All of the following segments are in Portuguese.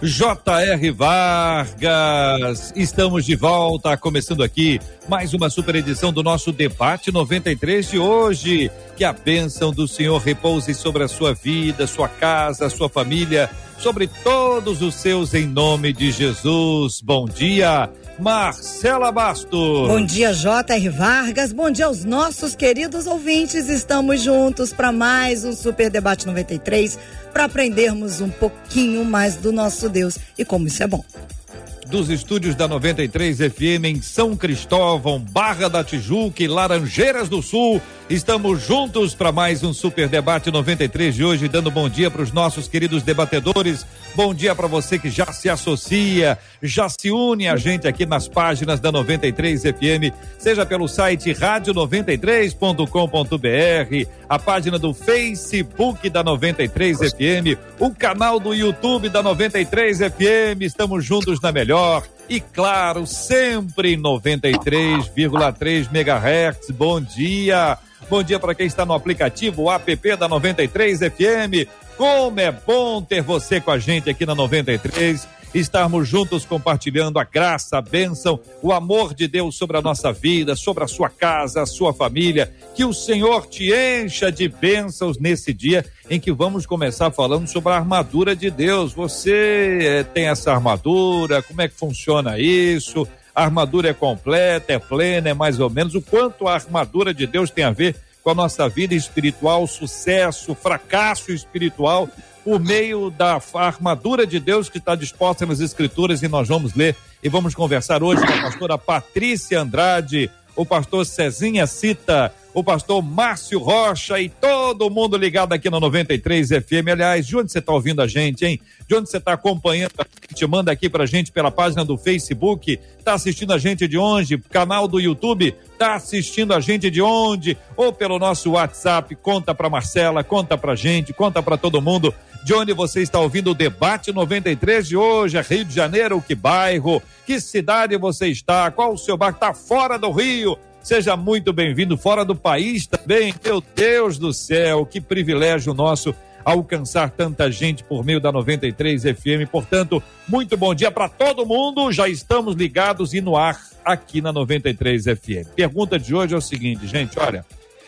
J.R. Vargas. Estamos de volta, começando aqui mais uma super edição do nosso debate 93 de hoje. Que a bênção do Senhor repouse sobre a sua vida, sua casa, sua família, sobre todos os seus em nome de Jesus. Bom dia. Marcela Bastos. Bom dia, J.R. Vargas. Bom dia aos nossos queridos ouvintes. Estamos juntos para mais um Super Debate 93 para aprendermos um pouquinho mais do nosso Deus e como isso é bom dos estúdios da 93 FM em São Cristóvão, Barra da Tijuca e Laranjeiras do Sul. Estamos juntos para mais um Super Debate 93 de hoje, dando bom dia para os nossos queridos debatedores. Bom dia para você que já se associa, já se une a gente aqui nas páginas da 93 FM, seja pelo site rádio93.com.br, a página do Facebook da 93 FM, o canal do YouTube da 93 FM. Estamos juntos na melhor e claro, sempre em 93,3 MHz. Bom dia. Bom dia para quem está no aplicativo app da 93 FM. Como é bom ter você com a gente aqui na 93 estarmos juntos compartilhando a graça, a bênção, o amor de Deus sobre a nossa vida, sobre a sua casa, a sua família. Que o Senhor te encha de bênçãos nesse dia em que vamos começar falando sobre a armadura de Deus. Você é, tem essa armadura? Como é que funciona isso? a armadura é completa, é plena, é mais ou menos. O quanto a armadura de Deus tem a ver com a nossa vida espiritual, sucesso, fracasso espiritual, por meio da armadura de Deus que está disposta nas Escrituras e nós vamos ler e vamos conversar hoje com a pastora Patrícia Andrade, o pastor Cezinha Cita, o pastor Márcio Rocha e todo mundo ligado aqui na 93 FM. Aliás, de onde você está ouvindo a gente, hein? De onde você está acompanhando a gente? Manda aqui pra gente pela página do Facebook. Tá assistindo a gente de onde? Canal do YouTube. Tá assistindo a gente de onde? Ou pelo nosso WhatsApp. Conta pra Marcela, conta pra gente, conta pra todo mundo de onde você está ouvindo o debate 93 de hoje. É Rio de Janeiro, que bairro? Que cidade você está? Qual o seu bairro? Está fora do Rio? Seja muito bem-vindo fora do país também. Meu Deus do céu, que privilégio nosso alcançar tanta gente por meio da 93 FM. Portanto, muito bom dia para todo mundo. Já estamos ligados e no ar aqui na 93 FM. Pergunta de hoje é o seguinte, gente, olha,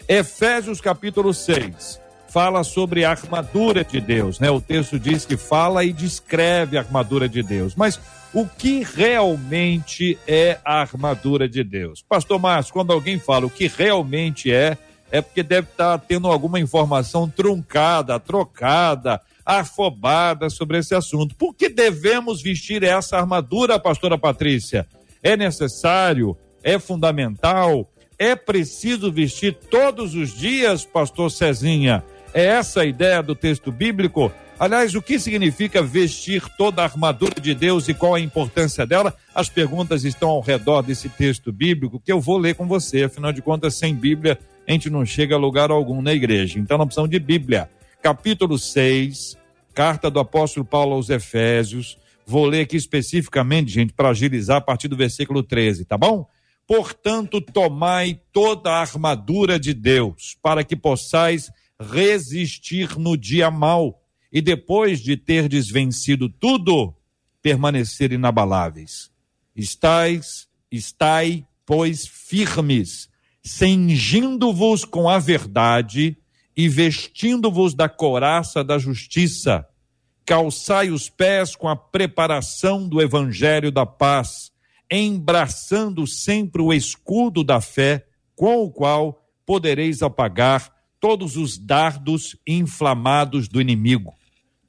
Efésios capítulo 6 fala sobre a armadura de Deus, né? O texto diz que fala e descreve a armadura de Deus. Mas o que realmente é a armadura de Deus? Pastor Márcio, quando alguém fala o que realmente é, é porque deve estar tendo alguma informação truncada, trocada, afobada sobre esse assunto. Por que devemos vestir essa armadura, pastora Patrícia? É necessário? É fundamental? É preciso vestir todos os dias, pastor Cezinha? É essa a ideia do texto bíblico? Aliás, o que significa vestir toda a armadura de Deus e qual a importância dela? As perguntas estão ao redor desse texto bíblico que eu vou ler com você. Afinal de contas, sem Bíblia, a gente não chega a lugar algum na igreja. Então, nós precisamos de Bíblia. Capítulo 6, carta do apóstolo Paulo aos Efésios. Vou ler aqui especificamente, gente, para agilizar a partir do versículo 13, tá bom? Portanto, tomai toda a armadura de Deus, para que possais resistir no dia mau e depois de ter desvencido tudo, permanecer inabaláveis. Estais, estai, pois, firmes, cingindo-vos com a verdade e vestindo-vos da coraça da justiça. Calçai os pés com a preparação do evangelho da paz, embraçando sempre o escudo da fé, com o qual podereis apagar todos os dardos inflamados do inimigo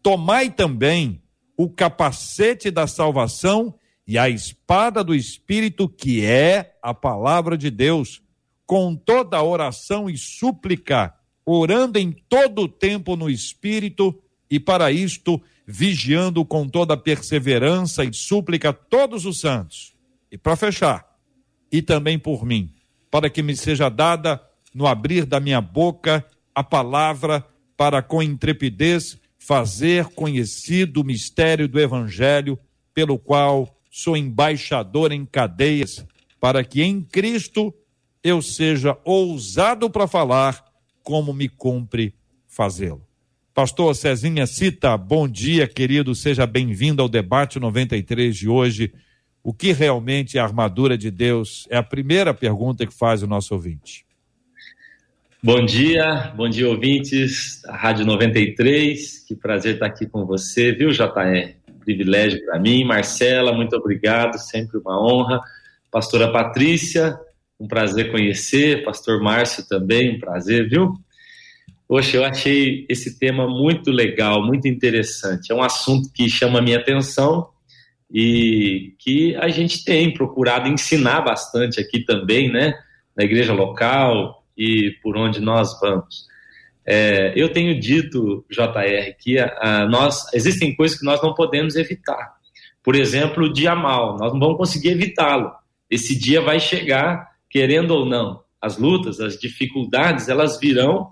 Tomai também o capacete da salvação e a espada do Espírito, que é a palavra de Deus, com toda oração e súplica, orando em todo o tempo no Espírito, e para isto vigiando com toda perseverança e súplica todos os santos. E para fechar, e também por mim, para que me seja dada no abrir da minha boca a palavra para com intrepidez fazer conhecido o mistério do evangelho pelo qual sou embaixador em cadeias, para que em Cristo eu seja ousado para falar como me cumpre fazê-lo. Pastor Cezinha Cita, bom dia, querido, seja bem-vindo ao debate 93 de hoje. O que realmente é a armadura de Deus? É a primeira pergunta que faz o nosso ouvinte. Bom dia, bom dia, ouvintes da Rádio 93. Que prazer estar aqui com você, viu, JR? Privilégio para mim. Marcela, muito obrigado, sempre uma honra. Pastora Patrícia, um prazer conhecer. Pastor Márcio também, um prazer, viu? Poxa, eu achei esse tema muito legal, muito interessante. É um assunto que chama a minha atenção e que a gente tem procurado ensinar bastante aqui também, né? Na igreja local, e por onde nós vamos. É, eu tenho dito, JR, que a, a, nós existem coisas que nós não podemos evitar. Por exemplo, o dia mal, nós não vamos conseguir evitá-lo. Esse dia vai chegar, querendo ou não. As lutas, as dificuldades, elas virão,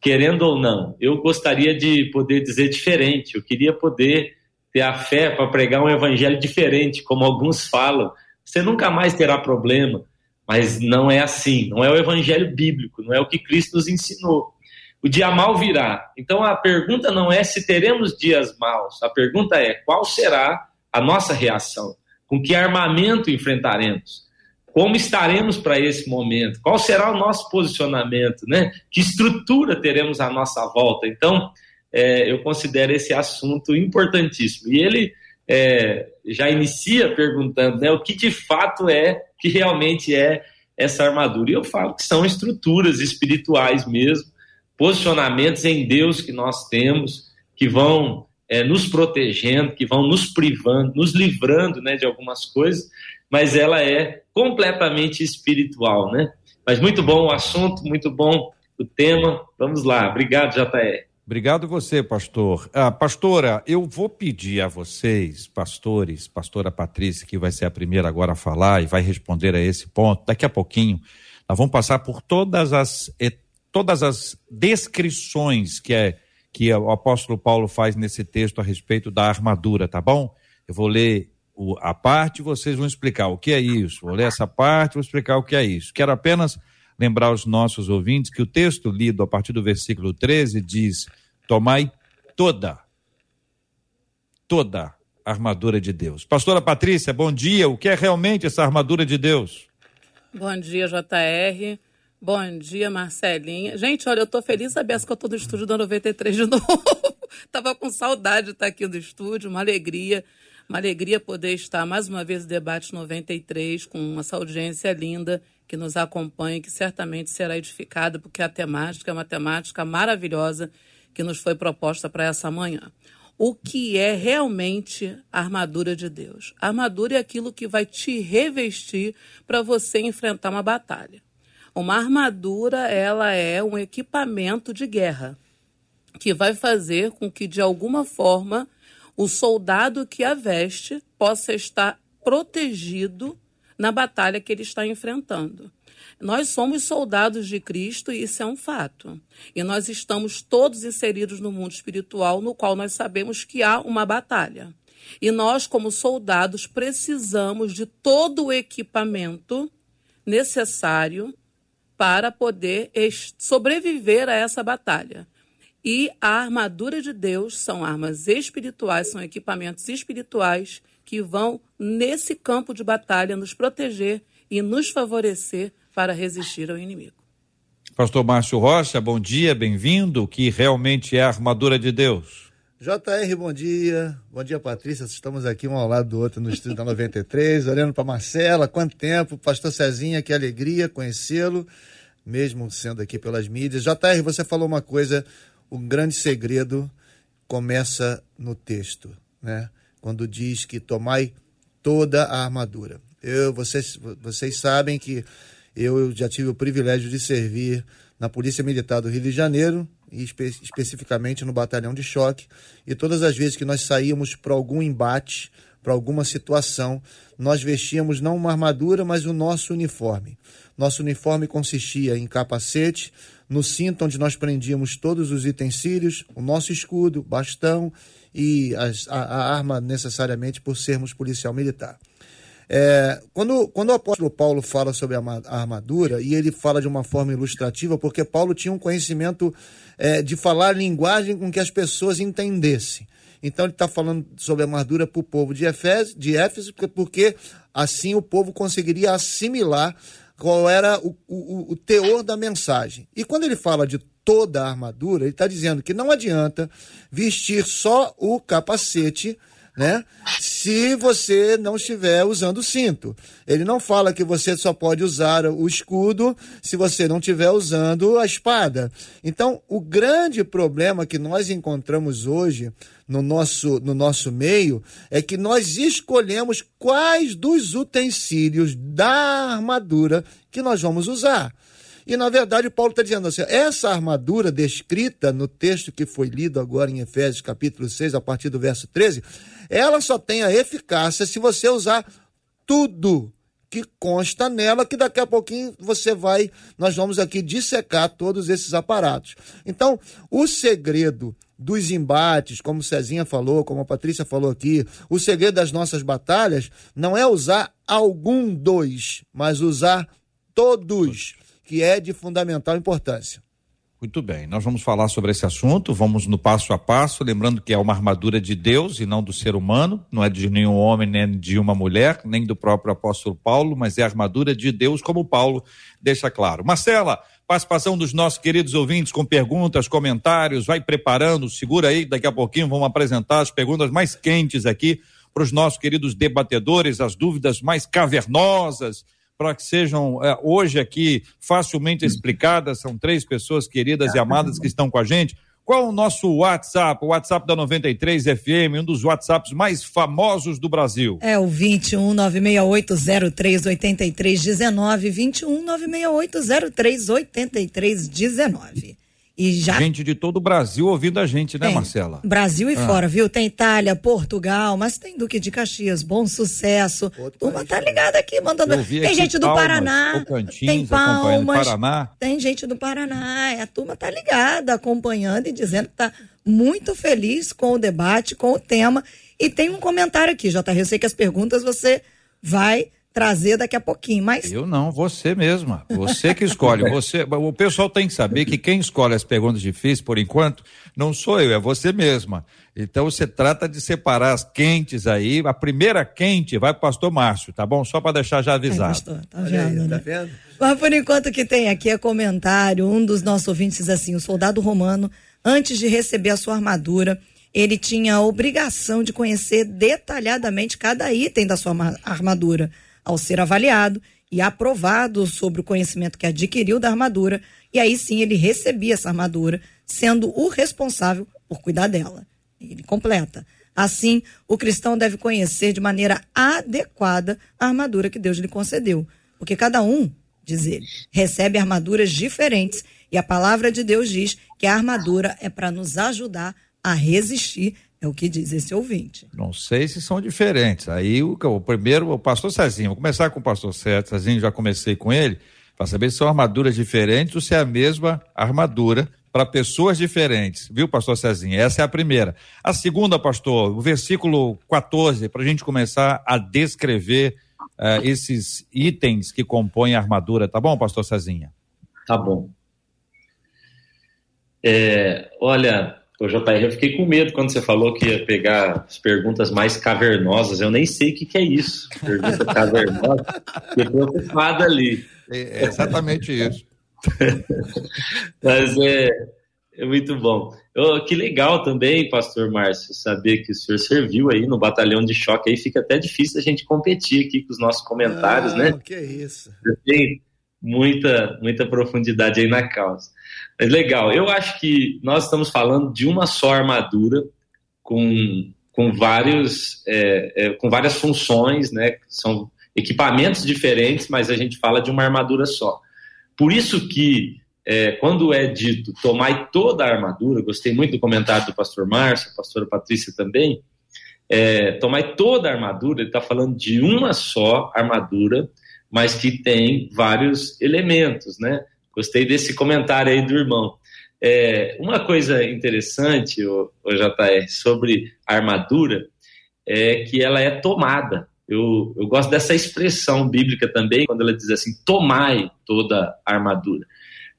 querendo ou não. Eu gostaria de poder dizer diferente. Eu queria poder ter a fé para pregar um evangelho diferente, como alguns falam. Você nunca mais terá problema. Mas não é assim, não é o evangelho bíblico, não é o que Cristo nos ensinou. O dia mal virá. Então a pergunta não é se teremos dias maus, a pergunta é qual será a nossa reação, com que armamento enfrentaremos, como estaremos para esse momento, qual será o nosso posicionamento, né? Que estrutura teremos à nossa volta. Então é, eu considero esse assunto importantíssimo. E ele é, já inicia perguntando né, o que de fato é que realmente é essa armadura. E eu falo que são estruturas espirituais mesmo, posicionamentos em Deus que nós temos, que vão é, nos protegendo, que vão nos privando, nos livrando né, de algumas coisas, mas ela é completamente espiritual, né? Mas muito bom o assunto, muito bom o tema. Vamos lá. Obrigado, JR. Obrigado você, pastor. Ah, pastora, eu vou pedir a vocês, pastores, pastora Patrícia, que vai ser a primeira agora a falar e vai responder a esse ponto. Daqui a pouquinho, nós vamos passar por todas as, todas as descrições que, é, que o apóstolo Paulo faz nesse texto a respeito da armadura, tá bom? Eu vou ler o, a parte e vocês vão explicar o que é isso. Vou ler essa parte e vou explicar o que é isso. Quero apenas lembrar aos nossos ouvintes que o texto lido a partir do versículo 13 diz: Tomai toda, toda a armadura de Deus. Pastora Patrícia, bom dia. O que é realmente essa armadura de Deus? Bom dia, JR. Bom dia, Marcelinha. Gente, olha, eu tô feliz saber que eu tô no estúdio da 93 de novo. Tava com saudade de estar aqui no estúdio, uma alegria. Uma alegria poder estar mais uma vez no debate 93 com essa audiência linda que nos acompanha, que certamente será edificada, porque a temática é uma temática maravilhosa que nos foi proposta para essa manhã. O que é realmente a armadura de Deus? A armadura é aquilo que vai te revestir para você enfrentar uma batalha. Uma armadura, ela é um equipamento de guerra que vai fazer com que de alguma forma o soldado que a veste possa estar protegido na batalha que ele está enfrentando. Nós somos soldados de Cristo e isso é um fato. E nós estamos todos inseridos no mundo espiritual, no qual nós sabemos que há uma batalha. E nós, como soldados, precisamos de todo o equipamento necessário para poder sobreviver a essa batalha. E a armadura de Deus são armas espirituais, são equipamentos espirituais que vão, nesse campo de batalha, nos proteger e nos favorecer para resistir ao inimigo. Pastor Márcio Rocha, bom dia, bem-vindo. O que realmente é a armadura de Deus? JR, bom dia. Bom dia, Patrícia. Estamos aqui um ao lado do outro no estúdio da 93, olhando para Marcela. Quanto tempo? Pastor Cezinha, que alegria conhecê-lo, mesmo sendo aqui pelas mídias. JR, você falou uma coisa, um grande segredo começa no texto, né? quando diz que tomai toda a armadura. Eu, vocês, vocês sabem que eu já tive o privilégio de servir na Polícia Militar do Rio de Janeiro, e espe especificamente no batalhão de choque. E todas as vezes que nós saíamos para algum embate, para alguma situação, nós vestíamos não uma armadura, mas o nosso uniforme. Nosso uniforme consistia em capacete, no cinto onde nós prendíamos todos os utensílios, o nosso escudo, bastão e as, a, a, arma necessariamente por sermos policial militar. É, quando, quando o apóstolo Paulo fala sobre a, armadura, e ele fala de uma forma ilustrativa, porque Paulo tinha um conhecimento é, de falar linguagem com que as pessoas entendessem. Então ele está falando sobre a armadura para o povo de Éfeso, de Éfeso, porque assim o povo conseguiria assimilar qual era o, o, o teor da mensagem. E quando ele fala de toda a armadura, ele está dizendo que não adianta vestir só o capacete né? Se você não estiver usando o cinto. Ele não fala que você só pode usar o escudo se você não estiver usando a espada. Então, o grande problema que nós encontramos hoje no nosso, no nosso meio é que nós escolhemos quais dos utensílios da armadura que nós vamos usar. E na verdade, Paulo está dizendo assim: essa armadura descrita no texto que foi lido agora em Efésios capítulo 6, a partir do verso 13, ela só tem a eficácia se você usar tudo que consta nela, que daqui a pouquinho você vai, nós vamos aqui dissecar todos esses aparatos. Então, o segredo dos embates, como Cezinha falou, como a Patrícia falou aqui, o segredo das nossas batalhas não é usar algum dos, mas usar todos que é de fundamental importância. Muito bem, nós vamos falar sobre esse assunto, vamos no passo a passo, lembrando que é uma armadura de Deus e não do ser humano, não é de nenhum homem, nem de uma mulher, nem do próprio apóstolo Paulo, mas é a armadura de Deus, como Paulo deixa claro. Marcela, participação dos nossos queridos ouvintes com perguntas, comentários, vai preparando, segura aí, daqui a pouquinho vamos apresentar as perguntas mais quentes aqui para os nossos queridos debatedores, as dúvidas mais cavernosas para que sejam é, hoje aqui facilmente explicadas. São três pessoas queridas e amadas que estão com a gente. Qual o nosso WhatsApp? O WhatsApp da 93 FM, um dos WhatsApps mais famosos do Brasil. É o 21 968038319, 21 968038319. E já... Gente de todo o Brasil ouvindo a gente, né, tem. Marcela? Brasil e ah. fora, viu? Tem Itália, Portugal, mas tem Duque de Caxias, bom sucesso. Outro Turma tá ligada aqui, mandando. Tem gente do Palmas, Paraná. Tem Palmas. Paraná. Tem gente do Paraná. A turma tá ligada, acompanhando e dizendo que tá muito feliz com o debate, com o tema. E tem um comentário aqui, JR. Eu sei que as perguntas você vai trazer daqui a pouquinho, mas eu não, você mesma, você que escolhe, você, o pessoal tem que saber que quem escolhe as perguntas difíceis por enquanto não sou eu, é você mesma. Então você trata de separar as quentes aí, a primeira quente vai pro pastor Márcio, tá bom? Só para deixar já avisado. É, pastor, tá vendo, aí, tá né? vendo? Mas por enquanto que tem aqui é comentário, um dos nossos ouvintes diz assim, o soldado romano, antes de receber a sua armadura, ele tinha a obrigação de conhecer detalhadamente cada item da sua armadura ao ser avaliado e aprovado sobre o conhecimento que adquiriu da armadura, e aí sim ele recebia essa armadura, sendo o responsável por cuidar dela. Ele completa. Assim, o cristão deve conhecer de maneira adequada a armadura que Deus lhe concedeu, porque cada um, diz ele, recebe armaduras diferentes, e a palavra de Deus diz que a armadura é para nos ajudar a resistir é o que diz esse ouvinte. Não sei se são diferentes. Aí o, o primeiro, o pastor Cezinho, vou começar com o pastor Cezinho, já comecei com ele, para saber se são armaduras diferentes ou se é a mesma armadura para pessoas diferentes, viu, pastor Cezinho? Essa é a primeira. A segunda, pastor, o versículo 14, para a gente começar a descrever uh, esses itens que compõem a armadura, tá bom, pastor Cezinha? Tá bom. É, olha, Ô, JR, eu fiquei com medo quando você falou que ia pegar as perguntas mais cavernosas. Eu nem sei o que, que é isso. Pergunta cavernosa. Fiquei preocupado ali. É, é exatamente isso. Mas é, é muito bom. Oh, que legal também, pastor Márcio, saber que o senhor serviu aí no batalhão de choque. Aí fica até difícil a gente competir aqui com os nossos comentários, né? Que é isso. Tem muita, muita profundidade aí na causa. Mas legal, eu acho que nós estamos falando de uma só armadura com, com, vários, é, é, com várias funções, né? São equipamentos diferentes, mas a gente fala de uma armadura só. Por isso que é, quando é dito tomai toda a armadura, gostei muito do comentário do pastor Márcio, pastora Patrícia também, é, toda a armadura, ele está falando de uma só armadura, mas que tem vários elementos, né? Gostei desse comentário aí do irmão. É, uma coisa interessante, o, o JR, sobre a armadura é que ela é tomada. Eu, eu gosto dessa expressão bíblica também, quando ela diz assim: tomai toda a armadura.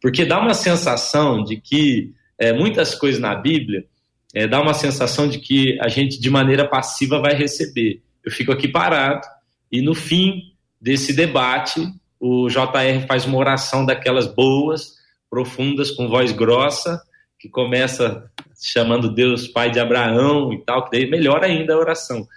Porque dá uma sensação de que é, muitas coisas na Bíblia é, dá uma sensação de que a gente, de maneira passiva, vai receber. Eu fico aqui parado e no fim desse debate, o JR faz uma oração daquelas boas, profundas, com voz grossa, que começa chamando Deus Pai de Abraão e tal, que daí melhor ainda a oração.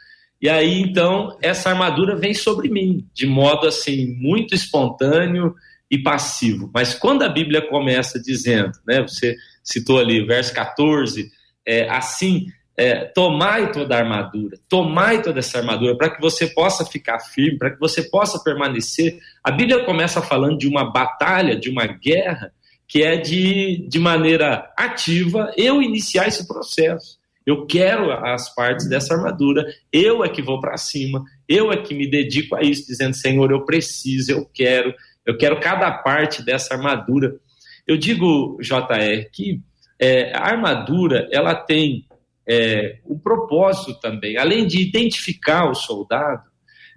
E aí, então, essa armadura vem sobre mim, de modo assim, muito espontâneo e passivo. Mas quando a Bíblia começa dizendo, né, você citou ali, verso 14, é, assim, é, tomai toda a armadura, tomai toda essa armadura para que você possa ficar firme, para que você possa permanecer. A Bíblia começa falando de uma batalha, de uma guerra, que é de, de maneira ativa eu iniciar esse processo. Eu quero as partes dessa armadura, eu é que vou para cima, eu é que me dedico a isso, dizendo: Senhor, eu preciso, eu quero, eu quero cada parte dessa armadura. Eu digo, JR, que é, a armadura ela tem é, o propósito também, além de identificar o soldado,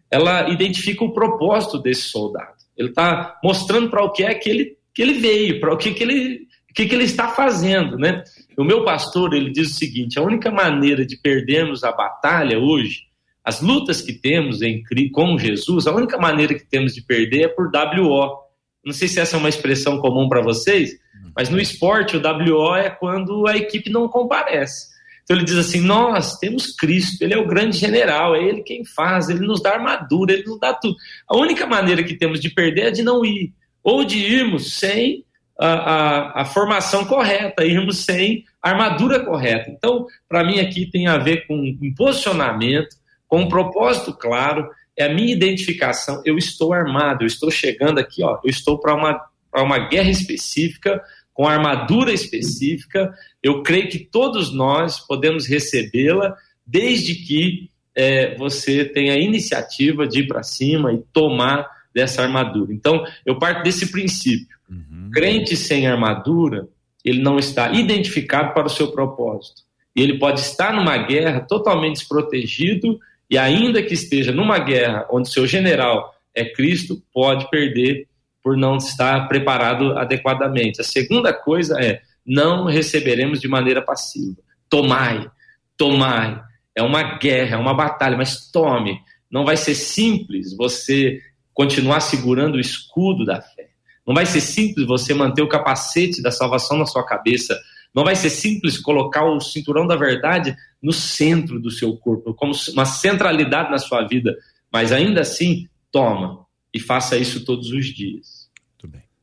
ela identifica o propósito desse soldado. Ele está mostrando para o que é que ele, que ele veio, para o que, que, ele, que, que ele está fazendo. Né? O meu pastor ele diz o seguinte: a única maneira de perdermos a batalha hoje, as lutas que temos em, com Jesus, a única maneira que temos de perder é por WO. Não sei se essa é uma expressão comum para vocês, mas no esporte, o WO é quando a equipe não comparece. Então ele diz assim: Nós temos Cristo, Ele é o grande general, é Ele quem faz, Ele nos dá armadura, Ele nos dá tudo. A única maneira que temos de perder é de não ir, ou de irmos sem a, a, a formação correta, irmos sem a armadura correta. Então, para mim, aqui tem a ver com um posicionamento, com um propósito claro, é a minha identificação. Eu estou armado, eu estou chegando aqui, ó, eu estou para uma, uma guerra específica com armadura específica. Eu creio que todos nós podemos recebê-la, desde que é, você tenha a iniciativa de ir para cima e tomar dessa armadura. Então, eu parto desse princípio. Uhum. Crente sem armadura, ele não está identificado para o seu propósito. E ele pode estar numa guerra totalmente desprotegido, e ainda que esteja numa guerra onde seu general é Cristo, pode perder por não estar preparado adequadamente. A segunda coisa é não receberemos de maneira passiva. Tomai, tomai. É uma guerra, é uma batalha, mas tome. Não vai ser simples você continuar segurando o escudo da fé. Não vai ser simples você manter o capacete da salvação na sua cabeça. Não vai ser simples colocar o cinturão da verdade no centro do seu corpo, como uma centralidade na sua vida. Mas ainda assim, toma e faça isso todos os dias.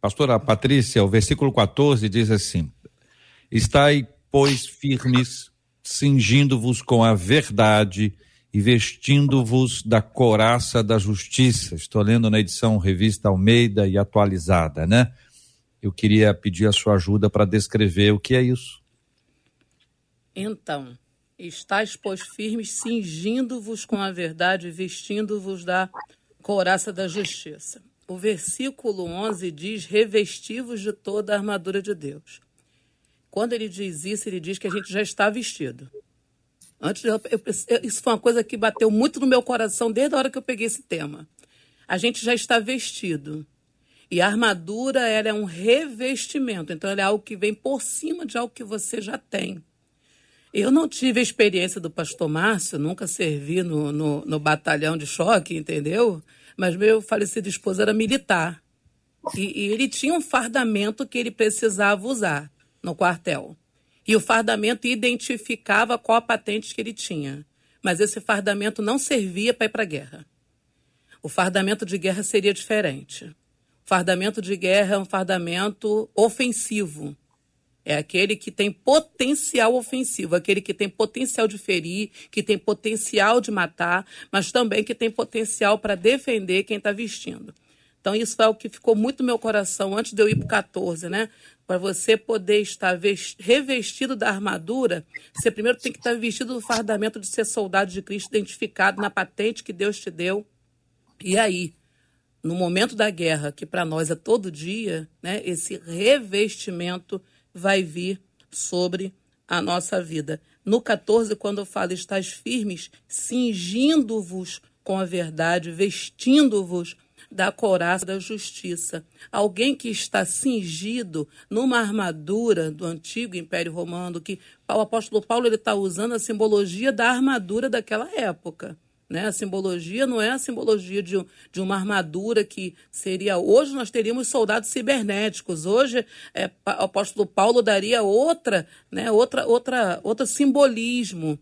Pastora Patrícia, o versículo 14 diz assim: Estai, pois, firmes, cingindo-vos com a verdade e vestindo-vos da coraça da justiça. Estou lendo na edição Revista Almeida e atualizada, né? Eu queria pedir a sua ajuda para descrever o que é isso. Então, estáis, pois, firmes, cingindo-vos com a verdade e vestindo-vos da coraça da justiça o versículo 11 diz: revestivos de toda a armadura de Deus. Quando ele diz isso, ele diz que a gente já está vestido. Antes, eu, eu, isso foi uma coisa que bateu muito no meu coração desde a hora que eu peguei esse tema. A gente já está vestido. E a armadura ela é um revestimento, então ela é algo que vem por cima de algo que você já tem. Eu não tive a experiência do pastor Márcio, nunca servi no, no, no batalhão de choque, entendeu? Mas meu falecido esposo era militar. E, e ele tinha um fardamento que ele precisava usar no quartel. E o fardamento identificava qual a patente que ele tinha. Mas esse fardamento não servia para ir para a guerra. O fardamento de guerra seria diferente. O fardamento de guerra é um fardamento ofensivo. É aquele que tem potencial ofensivo, aquele que tem potencial de ferir, que tem potencial de matar, mas também que tem potencial para defender quem está vestindo. Então, isso foi o que ficou muito no meu coração antes de eu ir para o 14, né? para você poder estar revestido da armadura, você primeiro tem que estar vestido do fardamento de ser soldado de Cristo, identificado na patente que Deus te deu. E aí, no momento da guerra, que para nós é todo dia, né, esse revestimento vai vir sobre a nossa vida. No 14, quando fala estáis firmes, cingindo-vos com a verdade, vestindo-vos da couraça da justiça. Alguém que está cingido numa armadura do antigo Império Romano, que o apóstolo Paulo está usando a simbologia da armadura daquela época. Né? A simbologia não é a simbologia de, de uma armadura que seria. Hoje nós teríamos soldados cibernéticos. Hoje é, o apóstolo Paulo daria outra, né, outra, outra, outro simbolismo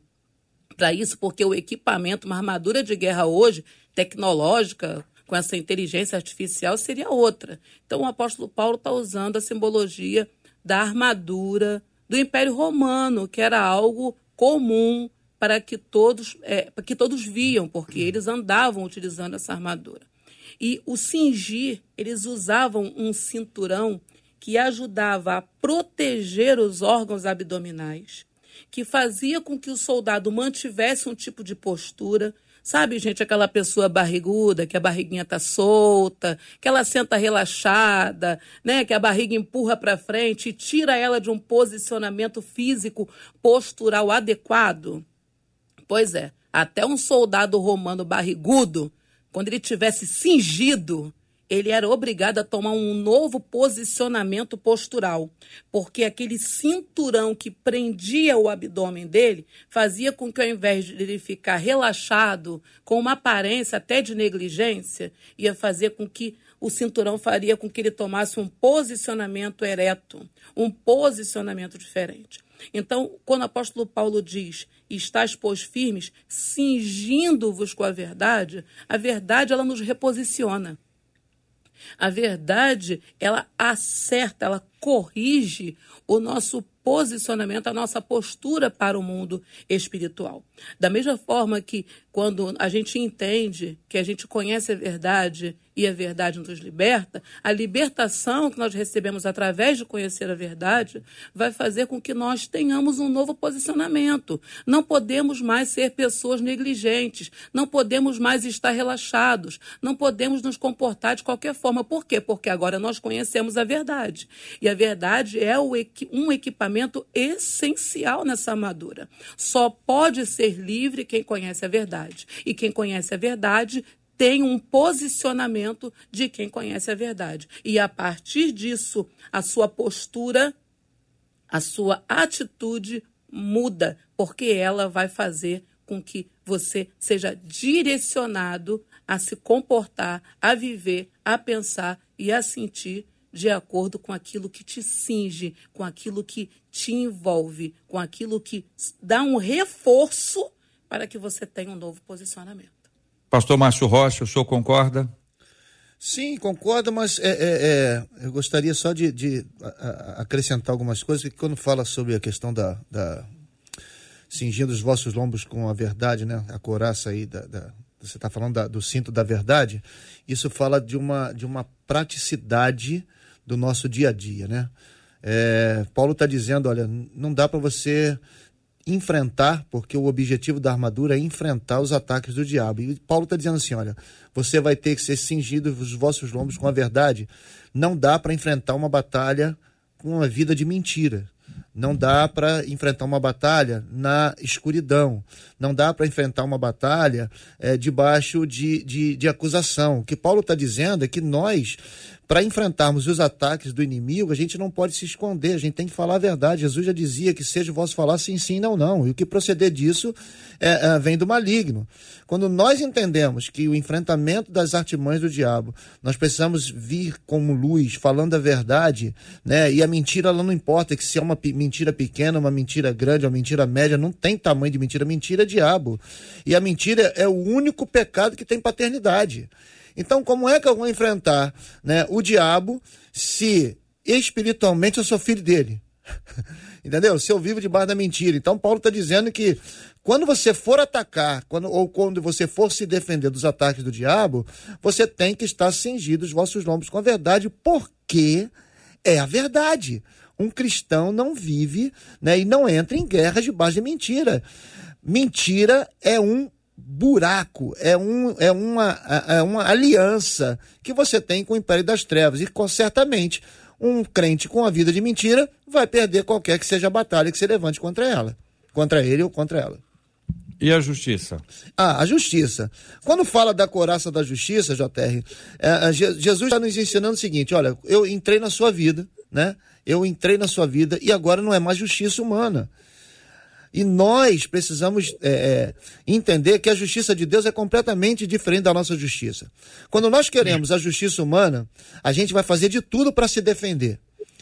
para isso, porque o equipamento, uma armadura de guerra hoje, tecnológica, com essa inteligência artificial, seria outra. Então o apóstolo Paulo está usando a simbologia da armadura do Império Romano, que era algo comum para que todos, é, para que todos viam, porque eles andavam utilizando essa armadura. E o cingir, eles usavam um cinturão que ajudava a proteger os órgãos abdominais, que fazia com que o soldado mantivesse um tipo de postura. Sabe, gente, aquela pessoa barriguda, que a barriguinha tá solta, que ela senta relaxada, né, que a barriga empurra para frente e tira ela de um posicionamento físico postural adequado. Pois é, até um soldado romano barrigudo, quando ele tivesse cingido, ele era obrigado a tomar um novo posicionamento postural, porque aquele cinturão que prendia o abdômen dele fazia com que, ao invés de ele ficar relaxado, com uma aparência até de negligência, ia fazer com que o cinturão faria com que ele tomasse um posicionamento ereto, um posicionamento diferente. Então, quando o apóstolo Paulo diz, estás, pois, firmes, cingindo-vos com a verdade, a verdade ela nos reposiciona. A verdade, ela acerta, ela corrige o nosso posicionamento, a nossa postura para o mundo espiritual. Da mesma forma que quando a gente entende que a gente conhece a verdade e a verdade nos liberta, a libertação que nós recebemos através de conhecer a verdade vai fazer com que nós tenhamos um novo posicionamento. Não podemos mais ser pessoas negligentes, não podemos mais estar relaxados, não podemos nos comportar de qualquer forma. Por quê? Porque agora nós conhecemos a verdade. E a verdade é um equipamento essencial nessa armadura. Só pode ser livre quem conhece a verdade. E quem conhece a verdade tem um posicionamento de quem conhece a verdade. E a partir disso, a sua postura, a sua atitude muda, porque ela vai fazer com que você seja direcionado a se comportar, a viver, a pensar e a sentir de acordo com aquilo que te cinge, com aquilo que te envolve, com aquilo que dá um reforço para que você tenha um novo posicionamento. Pastor Márcio Rocha, o senhor concorda? Sim, concordo, mas é, é, é, eu gostaria só de, de acrescentar algumas coisas, que quando fala sobre a questão da, da cingindo os vossos lombos com a verdade, né? A coraça aí da, da você está falando da, do cinto da verdade, isso fala de uma, de uma praticidade do nosso dia a dia, né? É, Paulo está dizendo, olha, não dá para você enfrentar, porque o objetivo da armadura é enfrentar os ataques do diabo. E Paulo está dizendo assim: olha, você vai ter que ser cingido os vossos lombos com a verdade. Não dá para enfrentar uma batalha com uma vida de mentira. Não dá para enfrentar uma batalha na escuridão. Não dá para enfrentar uma batalha é, debaixo de, de, de acusação. O que Paulo está dizendo é que nós para enfrentarmos os ataques do inimigo, a gente não pode se esconder, a gente tem que falar a verdade. Jesus já dizia que seja o vosso falar sim, sim, não, não. E o que proceder disso é, é, vem do maligno. Quando nós entendemos que o enfrentamento das artimanhas do diabo, nós precisamos vir como luz, falando a verdade, né? E a mentira, ela não importa que se é uma mentira pequena, uma mentira grande, uma mentira média, não tem tamanho de mentira. Mentira é diabo. E a mentira é o único pecado que tem paternidade. Então, como é que eu vou enfrentar né, o diabo se espiritualmente eu sou filho dele? Entendeu? Se eu vivo debaixo da mentira. Então, Paulo está dizendo que quando você for atacar, quando, ou quando você for se defender dos ataques do diabo, você tem que estar cingido os vossos lombos com a verdade, porque é a verdade. Um cristão não vive né, e não entra em guerra de base de mentira. Mentira é um buraco, é, um, é, uma, é uma aliança que você tem com o Império das Trevas. E com, certamente um crente com a vida de mentira vai perder qualquer que seja a batalha que se levante contra ela, contra ele ou contra ela. E a justiça? Ah, a justiça. Quando fala da coraça da justiça, JR, é, Jesus está nos ensinando o seguinte: olha, eu entrei na sua vida, né? Eu entrei na sua vida e agora não é mais justiça humana. E nós precisamos é, é, entender que a justiça de Deus é completamente diferente da nossa justiça. Quando nós queremos a justiça humana, a gente vai fazer de tudo para se defender.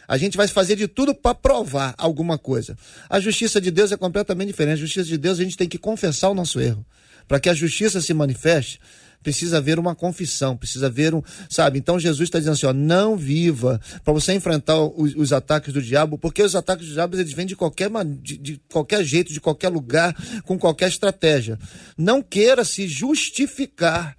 A gente vai fazer de tudo para provar alguma coisa. A justiça de Deus é completamente diferente. A justiça de Deus a gente tem que confessar o nosso erro. Para que a justiça se manifeste, precisa haver uma confissão, precisa haver um, sabe? Então Jesus está dizendo assim, ó, não viva para você enfrentar os, os, ataques do diabo, porque os ataques do diabo eles vêm de qualquer de, de qualquer jeito, de qualquer lugar, com qualquer estratégia. Não queira se justificar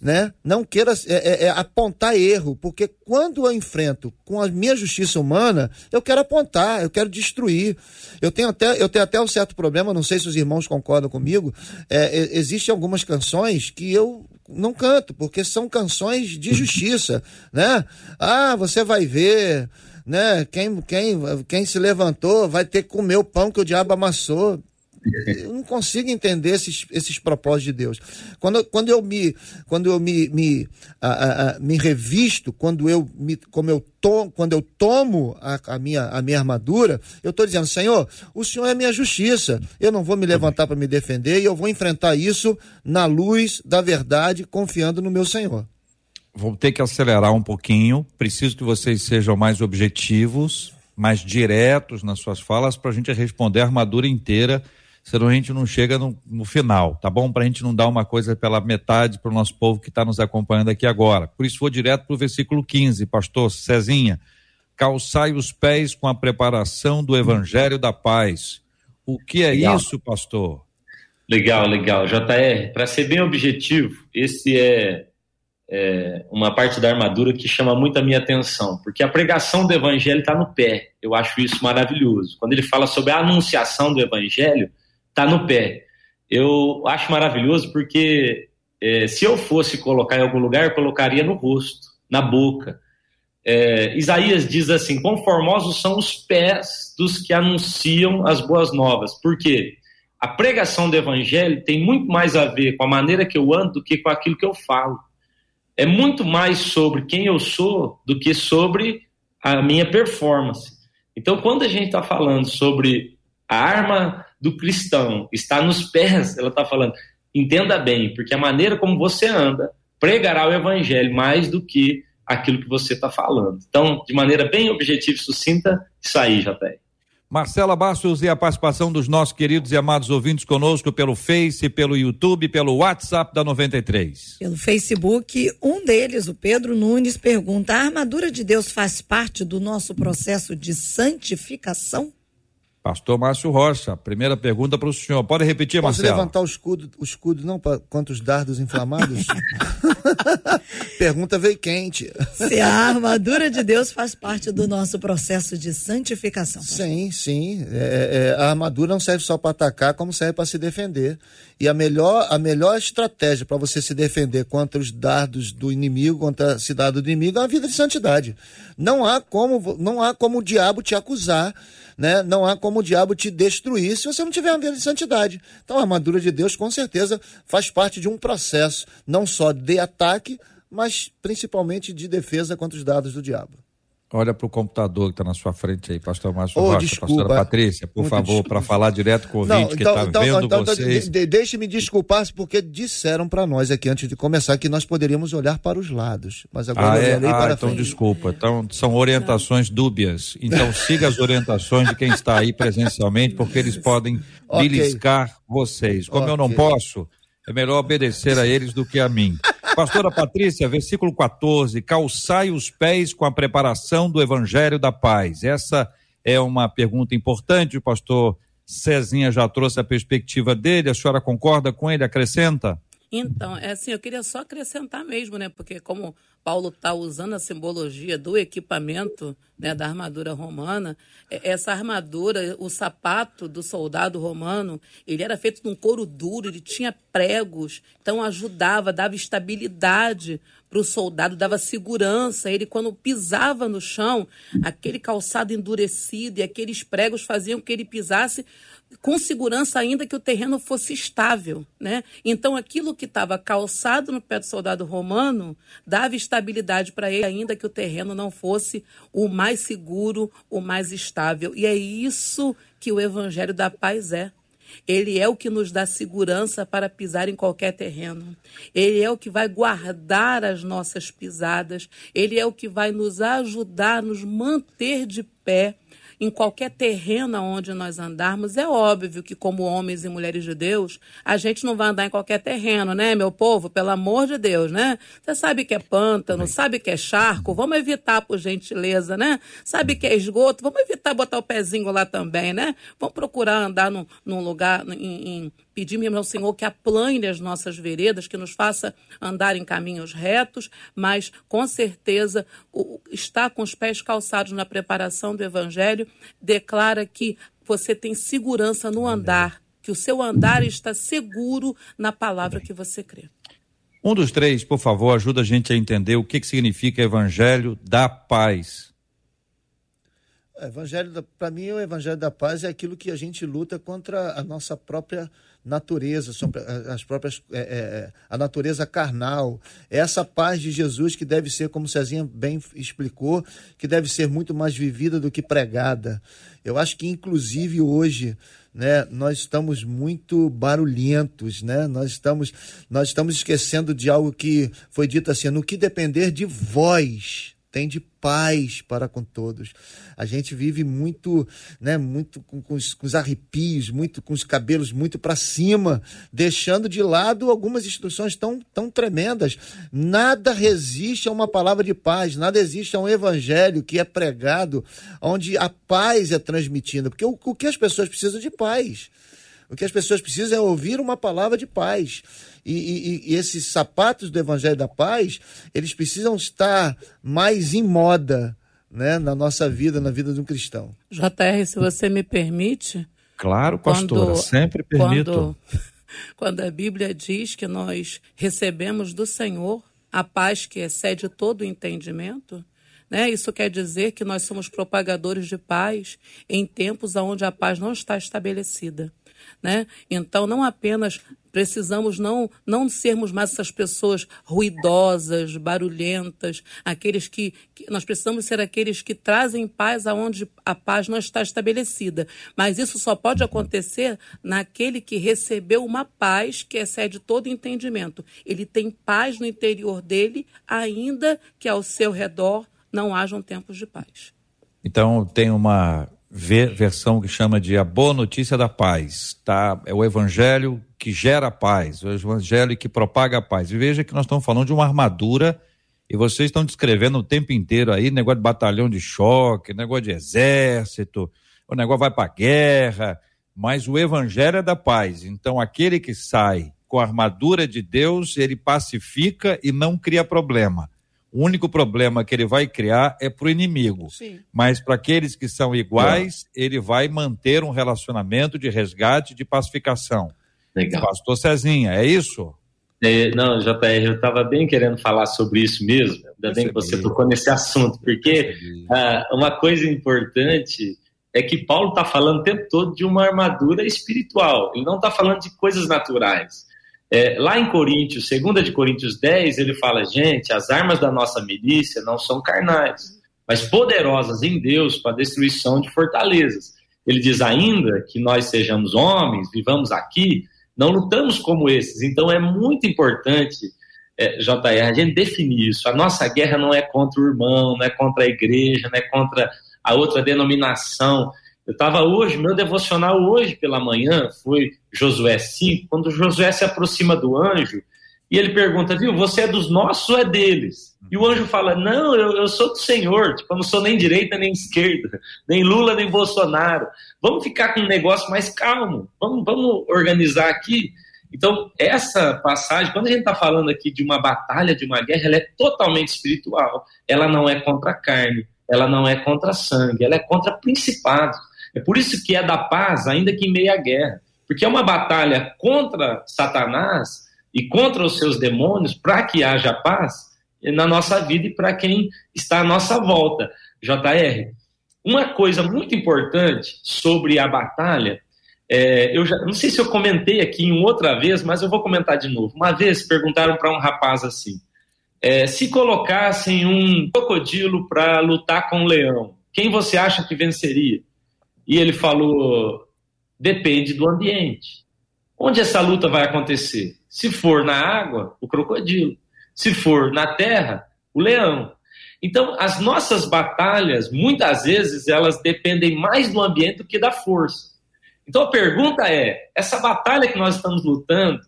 né? Não queira é, é, é, apontar erro, porque quando eu enfrento com a minha justiça humana, eu quero apontar, eu quero destruir. Eu tenho até, eu tenho até um certo problema, não sei se os irmãos concordam comigo. É, Existem algumas canções que eu não canto, porque são canções de justiça, né? Ah, você vai ver, né? Quem, quem, quem se levantou vai ter que comer o pão que o diabo amassou. Eu não consigo entender esses, esses propósitos de Deus. Quando, quando eu me, quando eu me, me, a, a, me revisto, quando eu, me, como eu to, quando eu tomo a, a, minha, a minha armadura, eu estou dizendo, Senhor, o Senhor é minha justiça. Eu não vou me levantar para me defender e eu vou enfrentar isso na luz da verdade, confiando no meu Senhor. Vou ter que acelerar um pouquinho. Preciso que vocês sejam mais objetivos, mais diretos nas suas falas, para a gente responder a armadura inteira senão a gente não chega no, no final, tá bom? Para a gente não dar uma coisa pela metade para o nosso povo que está nos acompanhando aqui agora. Por isso vou direto para o versículo 15, pastor Cezinha. Calçai os pés com a preparação do evangelho da paz. O que é legal. isso, pastor? Legal, legal. JR, para ser bem objetivo, esse é, é, uma parte da armadura que chama muito a minha atenção, porque a pregação do evangelho está no pé. Eu acho isso maravilhoso. Quando ele fala sobre a anunciação do evangelho, está no pé. Eu acho maravilhoso porque é, se eu fosse colocar em algum lugar, eu colocaria no rosto, na boca. É, Isaías diz assim: conformosos são os pés dos que anunciam as boas novas. Por quê? A pregação do evangelho tem muito mais a ver com a maneira que eu ando do que com aquilo que eu falo. É muito mais sobre quem eu sou do que sobre a minha performance. Então, quando a gente está falando sobre a arma do cristão está nos pés, ela está falando, entenda bem, porque a maneira como você anda pregará o evangelho mais do que aquilo que você está falando. Então, de maneira bem objetiva e sucinta, isso aí já tem. Marcela Bastos e a participação dos nossos queridos e amados ouvintes conosco pelo Face, pelo YouTube, pelo WhatsApp da 93. Pelo Facebook, um deles, o Pedro Nunes, pergunta: a armadura de Deus faz parte do nosso processo de santificação? Pastor Márcio Rocha, primeira pergunta para o senhor. Pode repetir, Posso Marcelo? levantar o escudo, o escudo não para quantos dardos inflamados? pergunta veio quente. Se a armadura de Deus faz parte do nosso processo de santificação. Pastor. Sim, sim. É, é, a armadura não serve só para atacar, como serve para se defender. E a melhor, a melhor estratégia para você se defender contra os dardos do inimigo, contra a cidade do inimigo, é a vida de santidade. Não há como, não há como o diabo te acusar né? Não há como o diabo te destruir se você não tiver uma vida de santidade. Então a armadura de Deus, com certeza, faz parte de um processo, não só de ataque, mas principalmente de defesa contra os dados do diabo. Olha para o computador que está na sua frente aí, pastor Márcio oh, Rocha, desculpa. pastora Patrícia, por Muito favor, para falar direto com o ouvinte Não, que está então, então, vendo então, então, vocês. De, Deixe-me desculpar, porque disseram para nós aqui antes de começar que nós poderíamos olhar para os lados, mas agora ah, eu é? olhei ah, para então frente. desculpa, então são orientações dúbias, então siga as orientações de quem está aí presencialmente, porque eles podem okay. beliscar vocês. Como okay. eu não posso, é melhor obedecer a eles do que a mim. Pastora Patrícia, versículo 14: calçai os pés com a preparação do evangelho da paz. Essa é uma pergunta importante, o pastor Cezinha já trouxe a perspectiva dele, a senhora concorda com ele? Acrescenta? Então, é assim, eu queria só acrescentar mesmo, né? Porque como Paulo está usando a simbologia do equipamento né, da armadura romana, é, essa armadura, o sapato do soldado romano, ele era feito de um couro duro, ele tinha pregos, então ajudava, dava estabilidade para o soldado, dava segurança. Ele, quando pisava no chão, aquele calçado endurecido e aqueles pregos faziam que ele pisasse com segurança ainda que o terreno fosse estável, né? Então aquilo que estava calçado no pé do soldado romano dava estabilidade para ele ainda que o terreno não fosse o mais seguro, o mais estável. E é isso que o evangelho da paz é. Ele é o que nos dá segurança para pisar em qualquer terreno. Ele é o que vai guardar as nossas pisadas. Ele é o que vai nos ajudar nos manter de pé em qualquer terreno onde nós andarmos, é óbvio que, como homens e mulheres de Deus, a gente não vai andar em qualquer terreno, né, meu povo? Pelo amor de Deus, né? Você sabe que é pântano, sabe que é charco, vamos evitar por gentileza, né? Sabe que é esgoto, vamos evitar botar o pezinho lá também, né? Vamos procurar andar num, num lugar, em, em Pedimos ao Senhor que aplane as nossas veredas, que nos faça andar em caminhos retos, mas com certeza está com os pés calçados na preparação do Evangelho, declara que você tem segurança no andar, que o seu andar está seguro na palavra que você crê. Um dos três, por favor, ajuda a gente a entender o que, que significa Evangelho da Paz. Evangelho, para mim, o Evangelho da Paz é aquilo que a gente luta contra a nossa própria natureza, as próprias, é, é, a natureza carnal. É essa paz de Jesus que deve ser, como Cezinha bem explicou, que deve ser muito mais vivida do que pregada. Eu acho que, inclusive, hoje, né, nós estamos muito barulhentos, né? Nós estamos, nós estamos esquecendo de algo que foi dito assim, no que depender de vós, tem de paz para com todos. A gente vive muito, né, muito com, com, os, com os arrepios, muito com os cabelos muito para cima, deixando de lado algumas instituições tão, tão tremendas. Nada resiste a uma palavra de paz, nada existe a um evangelho que é pregado, onde a paz é transmitida, porque o, o que as pessoas precisam de paz. O que as pessoas precisam é ouvir uma palavra de paz. E, e, e, esses sapatos do Evangelho da Paz, eles precisam estar mais em moda né, na nossa vida, na vida de um cristão. JR, se você me permite. Claro, pastora, quando, sempre permito. Quando, quando a Bíblia diz que nós recebemos do Senhor a paz que excede todo o entendimento, né? Isso quer dizer que nós somos propagadores de paz em tempos onde a paz não está estabelecida né? Então, não apenas precisamos não, não sermos mais essas pessoas ruidosas, barulhentas, aqueles que, que, nós precisamos ser aqueles que trazem paz aonde a paz não está estabelecida. Mas isso só pode acontecer naquele que recebeu uma paz que excede todo entendimento. Ele tem paz no interior dele, ainda que ao seu redor não hajam tempos de paz. Então tem uma versão que chama de a boa notícia da paz, tá? É o evangelho que gera paz, o evangelho que propaga a paz. E veja que nós estamos falando de uma armadura e vocês estão descrevendo o tempo inteiro aí negócio de batalhão de choque, negócio de exército, o negócio vai para guerra, mas o evangelho é da paz. Então aquele que sai com a armadura de Deus, ele pacifica e não cria problema. O único problema que ele vai criar é para o inimigo. Sim. Mas para aqueles que são iguais, é. ele vai manter um relacionamento de resgate, de pacificação. Legal. Pastor Cezinha, é isso? É, não, JR, eu estava bem querendo falar sobre isso mesmo. Ainda bem que você tocou nesse assunto, porque ah, uma coisa importante é que Paulo está falando o tempo todo de uma armadura espiritual. Ele não está falando de coisas naturais. É, lá em Coríntios, 2 de Coríntios 10, ele fala: gente, as armas da nossa milícia não são carnais, mas poderosas em Deus para destruição de fortalezas. Ele diz ainda que nós sejamos homens, vivamos aqui, não lutamos como esses. Então é muito importante, é, JR, a gente definir isso. A nossa guerra não é contra o irmão, não é contra a igreja, não é contra a outra denominação. Eu estava hoje, meu devocional hoje pela manhã foi Josué 5, quando Josué se aproxima do anjo e ele pergunta, viu, você é dos nossos ou é deles? E o anjo fala, não, eu, eu sou do Senhor, tipo, eu não sou nem direita nem esquerda, nem Lula nem Bolsonaro. Vamos ficar com um negócio mais calmo, vamos, vamos organizar aqui. Então, essa passagem, quando a gente está falando aqui de uma batalha, de uma guerra, ela é totalmente espiritual. Ela não é contra a carne, ela não é contra sangue, ela é contra principados. É por isso que é da paz, ainda que em meia guerra. Porque é uma batalha contra Satanás e contra os seus demônios para que haja paz na nossa vida e para quem está à nossa volta. JR, uma coisa muito importante sobre a batalha, é, eu já, não sei se eu comentei aqui em outra vez, mas eu vou comentar de novo. Uma vez perguntaram para um rapaz assim: é, se colocassem um crocodilo para lutar com um leão, quem você acha que venceria? E ele falou: depende do ambiente. Onde essa luta vai acontecer? Se for na água, o crocodilo. Se for na terra, o leão. Então, as nossas batalhas, muitas vezes, elas dependem mais do ambiente do que da força. Então, a pergunta é: essa batalha que nós estamos lutando,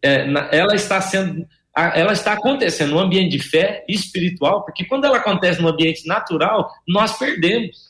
é, ela está sendo, ela está acontecendo no ambiente de fé espiritual, porque quando ela acontece no ambiente natural, nós perdemos.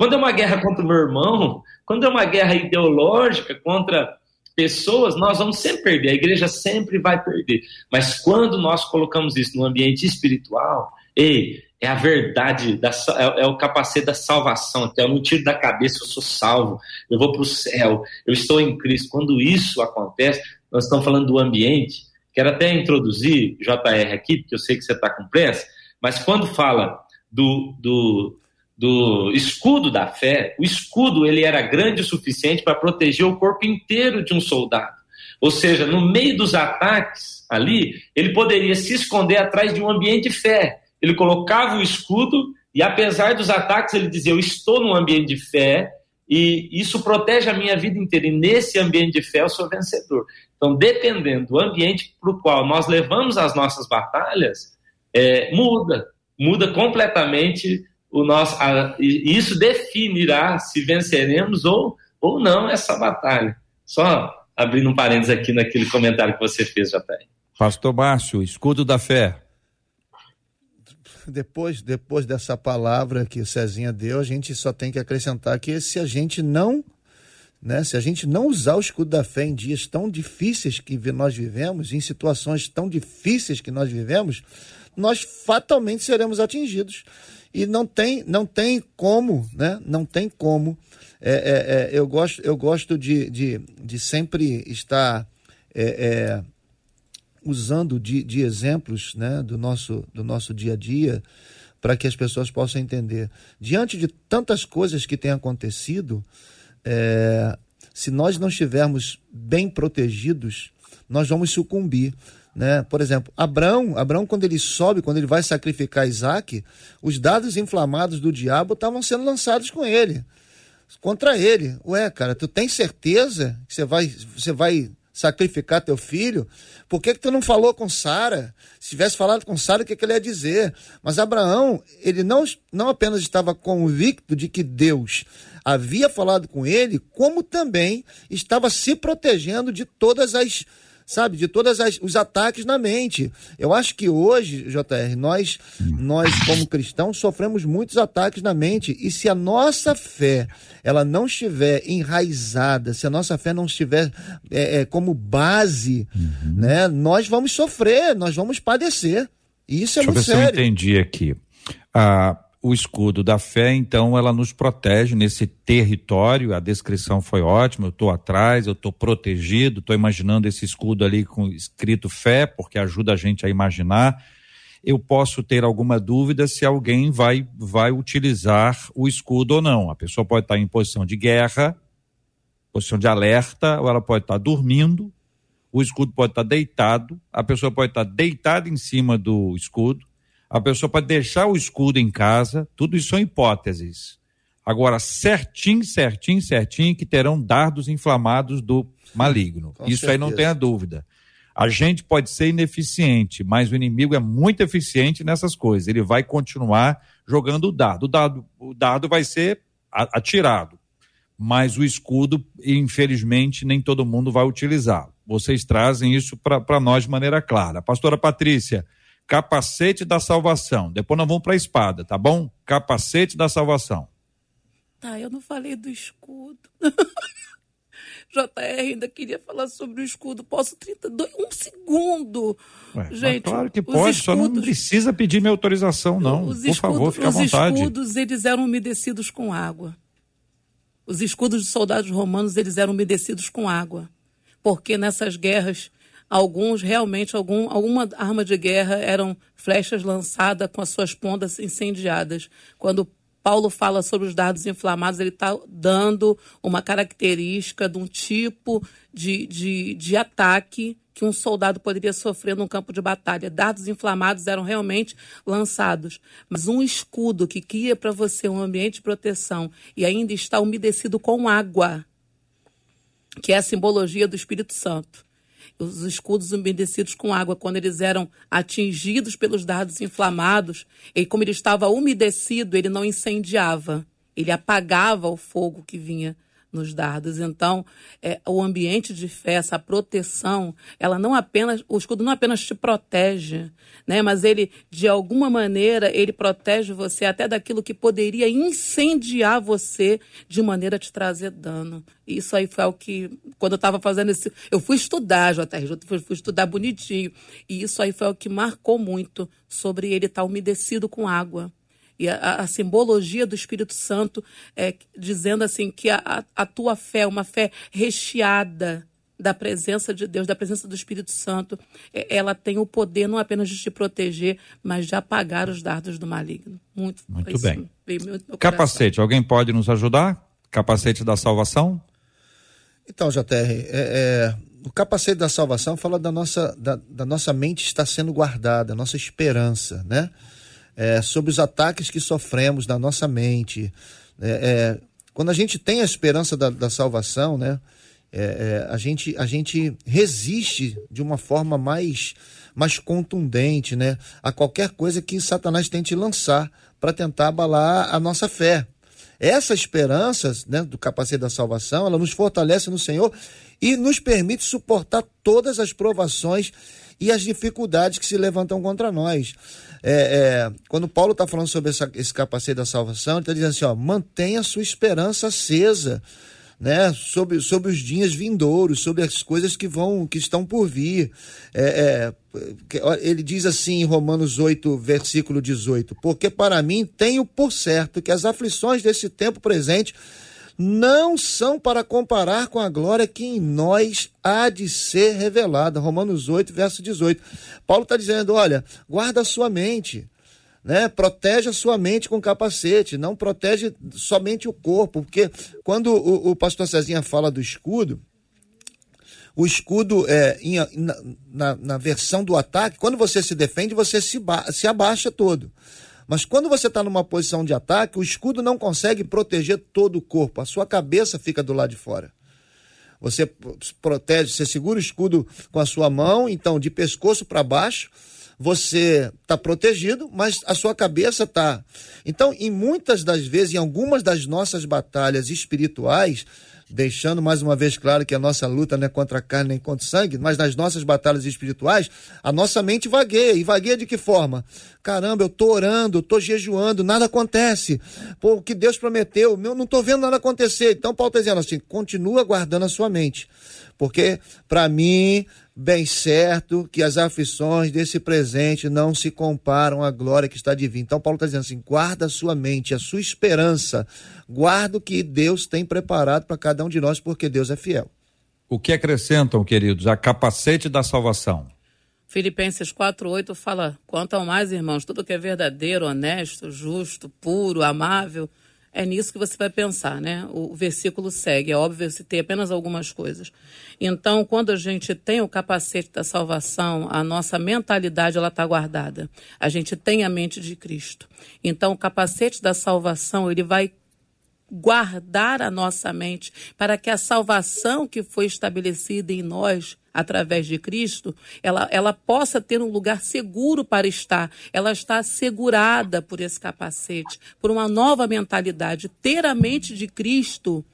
Quando é uma guerra contra o meu irmão, quando é uma guerra ideológica contra pessoas, nós vamos sempre perder, a igreja sempre vai perder. Mas quando nós colocamos isso no ambiente espiritual, ei, é a verdade, da, é, é, o capacete da salvação. Até não tiro da cabeça, eu sou salvo, eu vou para o céu, eu estou em Cristo. Quando isso acontece, nós estamos falando do ambiente. Quero até introduzir, JR, aqui, porque eu sei que você está com pressa, mas quando fala do, do, do escudo da fé, o escudo ele era grande o suficiente para proteger o corpo inteiro de um soldado. Ou seja, no meio dos ataques ali, ele poderia se esconder atrás de um ambiente de fé. Ele colocava o escudo e, apesar dos ataques, ele dizia: Eu estou num ambiente de fé e isso protege a minha vida inteira. E nesse ambiente de fé eu sou vencedor. Então, dependendo do ambiente para o qual nós levamos as nossas batalhas, é, muda, muda completamente o nosso. A, e isso definirá se venceremos ou, ou não essa batalha. Só abrindo um parênteses aqui naquele comentário que você fez, JR. Pastor Márcio, escudo da fé. Depois, depois dessa palavra que o Cezinha deu, a gente só tem que acrescentar que se a gente não, né, se a gente não usar o escudo da fé em dias tão difíceis que nós vivemos, em situações tão difíceis que nós vivemos, nós fatalmente seremos atingidos. E não tem, não tem como, né? Não tem como. É, é, é, eu gosto, eu gosto de, de, de sempre estar é, é, usando de, de exemplos né, do, nosso, do nosso dia a dia para que as pessoas possam entender. Diante de tantas coisas que têm acontecido, é, se nós não estivermos bem protegidos, nós vamos sucumbir. Né? Por exemplo, Abraão, Abraão, quando ele sobe, quando ele vai sacrificar Isaac, os dados inflamados do diabo estavam sendo lançados com ele, contra ele. Ué, cara, tu tem certeza que você vai, você vai sacrificar teu filho? Por que, que tu não falou com Sara? Se tivesse falado com Sara, o que, que ele ia dizer? Mas Abraão, ele não, não apenas estava convicto de que Deus havia falado com ele, como também estava se protegendo de todas as sabe, de todos os ataques na mente. Eu acho que hoje, JR, nós, nós como cristãos sofremos muitos ataques na mente e se a nossa fé ela não estiver enraizada, se a nossa fé não estiver é, é, como base, uhum. né, nós vamos sofrer, nós vamos padecer. E isso é Deixa muito sério. Eu ver se eu entendi aqui. Ah, o escudo da fé, então ela nos protege nesse território. A descrição foi ótima. Eu estou atrás, eu estou protegido. Estou imaginando esse escudo ali com escrito fé, porque ajuda a gente a imaginar. Eu posso ter alguma dúvida se alguém vai vai utilizar o escudo ou não. A pessoa pode estar em posição de guerra, posição de alerta, ou ela pode estar dormindo. O escudo pode estar deitado. A pessoa pode estar deitada em cima do escudo a pessoa pode deixar o escudo em casa, tudo isso são hipóteses. Agora, certinho, certinho, certinho, que terão dardos inflamados do maligno. Com isso certeza. aí não tenha dúvida. A gente pode ser ineficiente, mas o inimigo é muito eficiente nessas coisas. Ele vai continuar jogando o dado. O dado, o dado vai ser atirado, mas o escudo, infelizmente, nem todo mundo vai utilizar. Vocês trazem isso para nós de maneira clara. Pastora Patrícia, capacete da salvação. Depois nós vamos para a espada, tá bom? Capacete da salvação. Tá, eu não falei do escudo. JR ainda queria falar sobre o escudo. Posso 32, um segundo. Ué, Gente, claro que pode, escudos, só não precisa pedir minha autorização, não. Por escudos, favor, fique à vontade. Os escudos, eles eram umedecidos com água. Os escudos de soldados romanos, eles eram umedecidos com água. Porque nessas guerras, alguns, realmente, algum, alguma arma de guerra eram flechas lançadas com as suas pontas incendiadas. Quando Paulo fala sobre os dardos inflamados, ele está dando uma característica de um tipo de, de, de ataque que um soldado poderia sofrer num campo de batalha. Dardos inflamados eram realmente lançados, mas um escudo que cria para você um ambiente de proteção e ainda está umedecido com água, que é a simbologia do Espírito Santo os escudos umedecidos com água, quando eles eram atingidos pelos dardos inflamados, e como ele estava umedecido, ele não incendiava, ele apagava o fogo que vinha nos dardos. Então, é, o ambiente de fé, essa proteção, ela não apenas, o escudo não apenas te protege, né, mas ele, de alguma maneira, ele protege você até daquilo que poderia incendiar você de maneira a te trazer dano. Isso aí foi o que, quando eu estava fazendo esse. Eu fui estudar, JR, fui, fui estudar bonitinho. E isso aí foi o que marcou muito sobre ele estar umedecido com água e a, a, simbologia do Espírito Santo é dizendo assim que a, a tua fé, uma fé recheada da presença de Deus, da presença do Espírito Santo, é, ela tem o poder não apenas de te proteger, mas de apagar os dardos do maligno. Muito, muito bem. Muito Capacete, alguém pode nos ajudar? Capacete da salvação? Então, JR, é, é, o capacete da salvação fala da nossa, da, da nossa mente estar sendo guardada, nossa esperança, né? É, sobre os ataques que sofremos na nossa mente. É, é, quando a gente tem a esperança da, da salvação, né, é, é, a, gente, a gente resiste de uma forma mais, mais contundente né, a qualquer coisa que Satanás tente lançar para tentar abalar a nossa fé. Essa esperança né, do capacete da salvação, ela nos fortalece no Senhor e nos permite suportar todas as provações e as dificuldades que se levantam contra nós. É, é, quando Paulo está falando sobre essa, esse capacete da salvação, ele está dizendo assim: ó, mantenha a sua esperança acesa. Né, sobre, sobre os dias vindouros, sobre as coisas que vão, que estão por vir. É, é, ele diz assim em Romanos 8, versículo 18: Porque para mim tenho por certo que as aflições desse tempo presente não são para comparar com a glória que em nós há de ser revelada. Romanos 8, verso 18. Paulo está dizendo: olha, guarda a sua mente. Né? Protege a sua mente com capacete, não protege somente o corpo, porque quando o, o pastor Cezinha fala do escudo, o escudo é, em, na, na, na, versão do ataque, quando você se defende, você se, se abaixa todo. Mas quando você está numa posição de ataque, o escudo não consegue proteger todo o corpo, a sua cabeça fica do lado de fora. Você protege, você segura o escudo com a sua mão, então de pescoço para baixo, você está protegido, mas a sua cabeça está. Então, em muitas das vezes, em algumas das nossas batalhas espirituais, deixando mais uma vez claro que a nossa luta não é contra a carne nem contra o sangue, mas nas nossas batalhas espirituais, a nossa mente vagueia. E vagueia de que forma? Caramba, eu tô orando, tô jejuando, nada acontece. Pô, o que Deus prometeu, eu não tô vendo nada acontecer. Então, Paulo está dizendo assim: continua guardando a sua mente. Porque, para mim, bem certo que as aflições desse presente não se comparam à glória que está divina. Então, Paulo está dizendo assim: guarda a sua mente, a sua esperança, guarda o que Deus tem preparado para cada um de nós, porque Deus é fiel. O que acrescentam, queridos, a capacete da salvação? Filipenses 4,8 fala: quanto ao mais, irmãos, tudo que é verdadeiro, honesto, justo, puro, amável é nisso que você vai pensar, né? O versículo segue, é óbvio, eu citei apenas algumas coisas. Então, quando a gente tem o capacete da salvação, a nossa mentalidade ela está guardada. A gente tem a mente de Cristo. Então, o capacete da salvação ele vai guardar a nossa mente para que a salvação que foi estabelecida em nós através de Cristo, ela, ela possa ter um lugar seguro para estar. Ela está assegurada por esse capacete, por uma nova mentalidade. Ter a mente de Cristo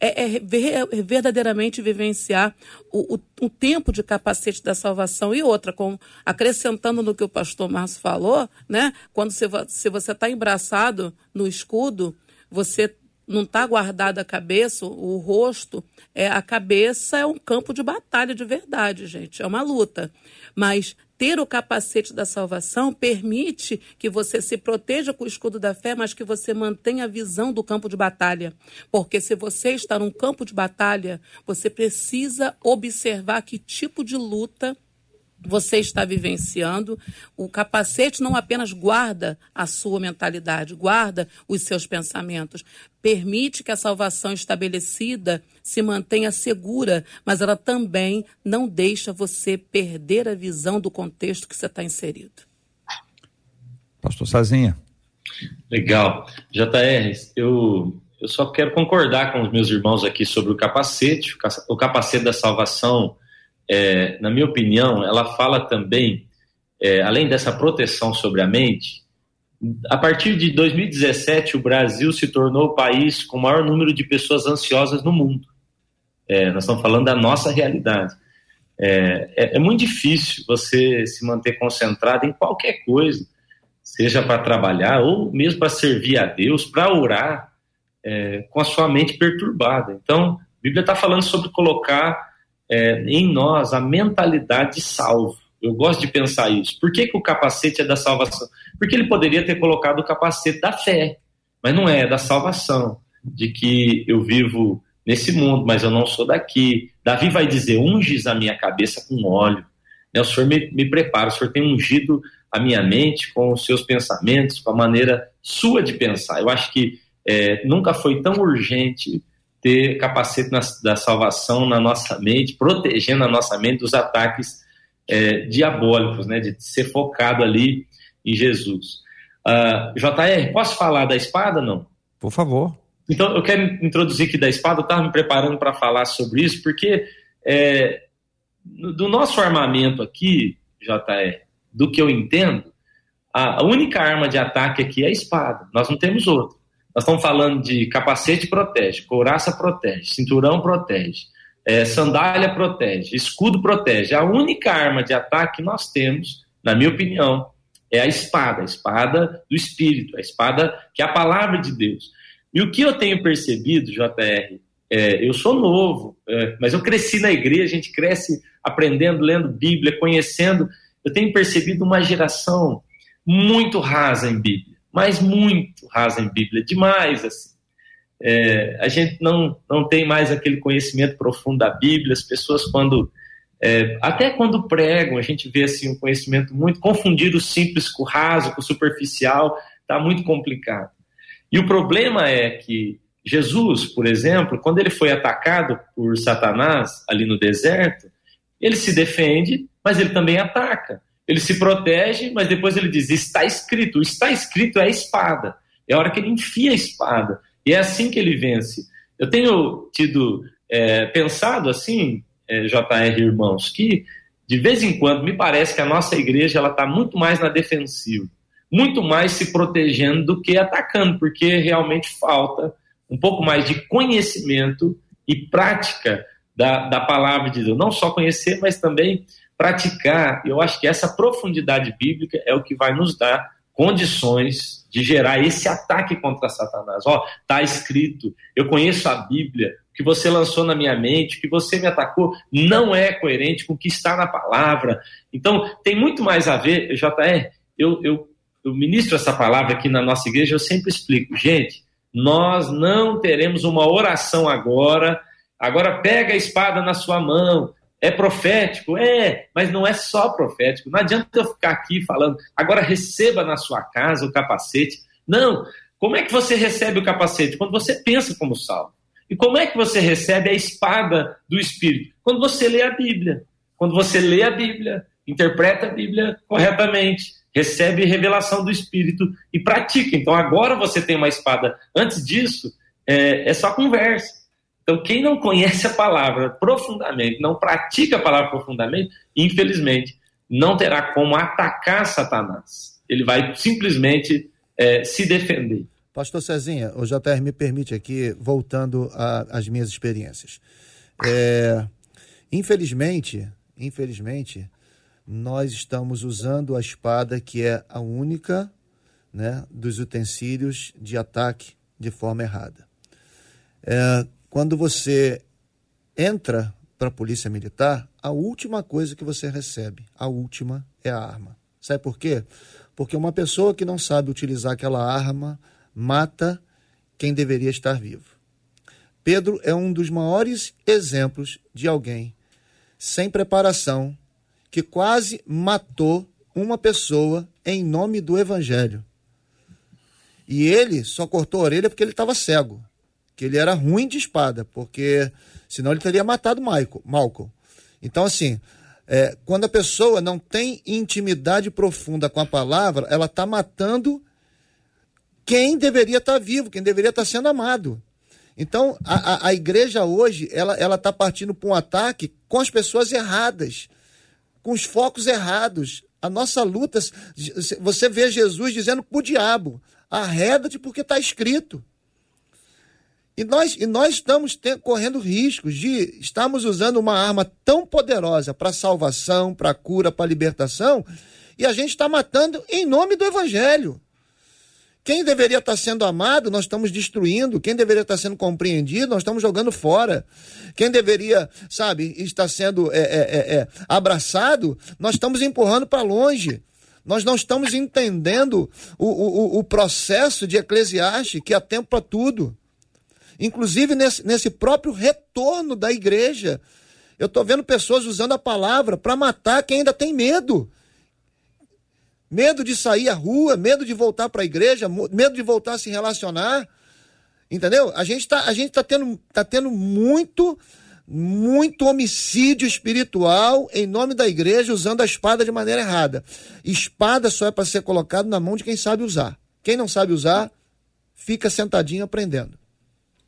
é, é, é verdadeiramente vivenciar o, o, o, tempo de capacete da salvação. E outra, com, acrescentando no que o pastor Márcio falou, né? quando você, se você está embraçado no escudo, você não está guardada a cabeça, o rosto, é a cabeça é um campo de batalha de verdade, gente, é uma luta. Mas ter o capacete da salvação permite que você se proteja com o escudo da fé, mas que você mantenha a visão do campo de batalha. Porque se você está num campo de batalha, você precisa observar que tipo de luta você está vivenciando. O capacete não apenas guarda a sua mentalidade, guarda os seus pensamentos, permite que a salvação estabelecida se mantenha segura, mas ela também não deixa você perder a visão do contexto que você está inserido. Pastor Sazinha. Legal. JR, eu, eu só quero concordar com os meus irmãos aqui sobre o capacete, o capacete da salvação é, na minha opinião, ela fala também, é, além dessa proteção sobre a mente, a partir de 2017, o Brasil se tornou o país com o maior número de pessoas ansiosas no mundo. É, nós estamos falando da nossa realidade. É, é, é muito difícil você se manter concentrado em qualquer coisa, seja para trabalhar ou mesmo para servir a Deus, para orar, é, com a sua mente perturbada. Então, a Bíblia está falando sobre colocar é, em nós a mentalidade de salvo. Eu gosto de pensar isso. Por que, que o capacete é da salvação? Porque ele poderia ter colocado o capacete da fé, mas não é, é da salvação, de que eu vivo nesse mundo, mas eu não sou daqui. Davi vai dizer: unges a minha cabeça com óleo. Né, o Senhor me, me prepara, o Senhor tem ungido a minha mente com os seus pensamentos, com a maneira sua de pensar. Eu acho que é, nunca foi tão urgente ter capacete na, da salvação na nossa mente, protegendo a nossa mente dos ataques é, diabólicos, né, de ser focado ali em Jesus. Uh, ah, JR, posso falar da espada, não? Por favor. Então, eu quero introduzir aqui da espada, eu estava me preparando para falar sobre isso, porque é, do nosso armamento aqui, JR, do que eu entendo, a única arma de ataque aqui é a espada, nós não temos outra. Nós estamos falando de capacete protege, couraça protege, cinturão protege, é, sandália protege, escudo protege. A única arma de ataque que nós temos, na minha opinião, é a espada, a espada do Espírito, a espada que é a palavra de Deus. E o que eu tenho percebido, JR, é, eu sou novo, é, mas eu cresci na igreja, a gente cresce aprendendo, lendo Bíblia, conhecendo. Eu tenho percebido uma geração muito rasa em Bíblia mas muito rasa em Bíblia, demais assim. É, a gente não, não tem mais aquele conhecimento profundo da Bíblia, as pessoas quando é, até quando pregam, a gente vê assim um conhecimento muito confundir o simples com raso, com superficial, está muito complicado. E o problema é que Jesus, por exemplo, quando ele foi atacado por Satanás ali no deserto, ele se defende, mas ele também ataca. Ele se protege, mas depois ele diz: está escrito. O está escrito é a espada. É a hora que ele enfia a espada. E é assim que ele vence. Eu tenho tido é, pensado assim, é, JR irmãos, que de vez em quando me parece que a nossa igreja ela está muito mais na defensiva, muito mais se protegendo do que atacando, porque realmente falta um pouco mais de conhecimento e prática da, da palavra de Deus. Não só conhecer, mas também praticar. Eu acho que essa profundidade bíblica é o que vai nos dar condições de gerar esse ataque contra Satanás. Ó, tá escrito, eu conheço a Bíblia, o que você lançou na minha mente, o que você me atacou, não é coerente com o que está na palavra. Então, tem muito mais a ver, JR, eu, eu, eu ministro essa palavra aqui na nossa igreja, eu sempre explico, gente, nós não teremos uma oração agora, agora pega a espada na sua mão, é profético? É, mas não é só profético. Não adianta eu ficar aqui falando, agora receba na sua casa o capacete. Não. Como é que você recebe o capacete? Quando você pensa como salvo. E como é que você recebe a espada do Espírito? Quando você lê a Bíblia. Quando você lê a Bíblia, interpreta a Bíblia corretamente, recebe revelação do Espírito e pratica. Então agora você tem uma espada. Antes disso, é, é só conversa. Então, quem não conhece a palavra profundamente, não pratica a palavra profundamente, infelizmente, não terá como atacar Satanás. Ele vai simplesmente é, se defender. Pastor Cezinha, o JR me permite aqui, voltando às minhas experiências. É, infelizmente, infelizmente, nós estamos usando a espada que é a única né, dos utensílios de ataque de forma errada. É, quando você entra para a polícia militar, a última coisa que você recebe, a última, é a arma. Sabe por quê? Porque uma pessoa que não sabe utilizar aquela arma mata quem deveria estar vivo. Pedro é um dos maiores exemplos de alguém sem preparação que quase matou uma pessoa em nome do evangelho. E ele só cortou a orelha porque ele estava cego, que ele era ruim de espada, porque senão ele teria matado Michael, Malcolm. Então, assim, é, quando a pessoa não tem intimidade profunda com a palavra, ela está matando quem deveria estar tá vivo, quem deveria estar tá sendo amado. Então, a, a, a igreja hoje, ela está partindo para um ataque com as pessoas erradas, com os focos errados. A nossa luta, você vê Jesus dizendo para o diabo, arreda-te porque está escrito. E nós, e nós estamos correndo riscos de estarmos usando uma arma tão poderosa para salvação, para cura, para libertação, e a gente está matando em nome do Evangelho. Quem deveria estar sendo amado, nós estamos destruindo. Quem deveria estar sendo compreendido, nós estamos jogando fora. Quem deveria, sabe, estar sendo é, é, é, é abraçado, nós estamos empurrando para longe. Nós não estamos entendendo o, o, o processo de Eclesiastes, que há tempo para tudo. Inclusive nesse, nesse próprio retorno da igreja. Eu estou vendo pessoas usando a palavra para matar quem ainda tem medo medo de sair à rua, medo de voltar para a igreja, medo de voltar a se relacionar. Entendeu? A gente está tá tendo, tá tendo muito, muito homicídio espiritual em nome da igreja usando a espada de maneira errada. Espada só é para ser colocado na mão de quem sabe usar. Quem não sabe usar, fica sentadinho aprendendo.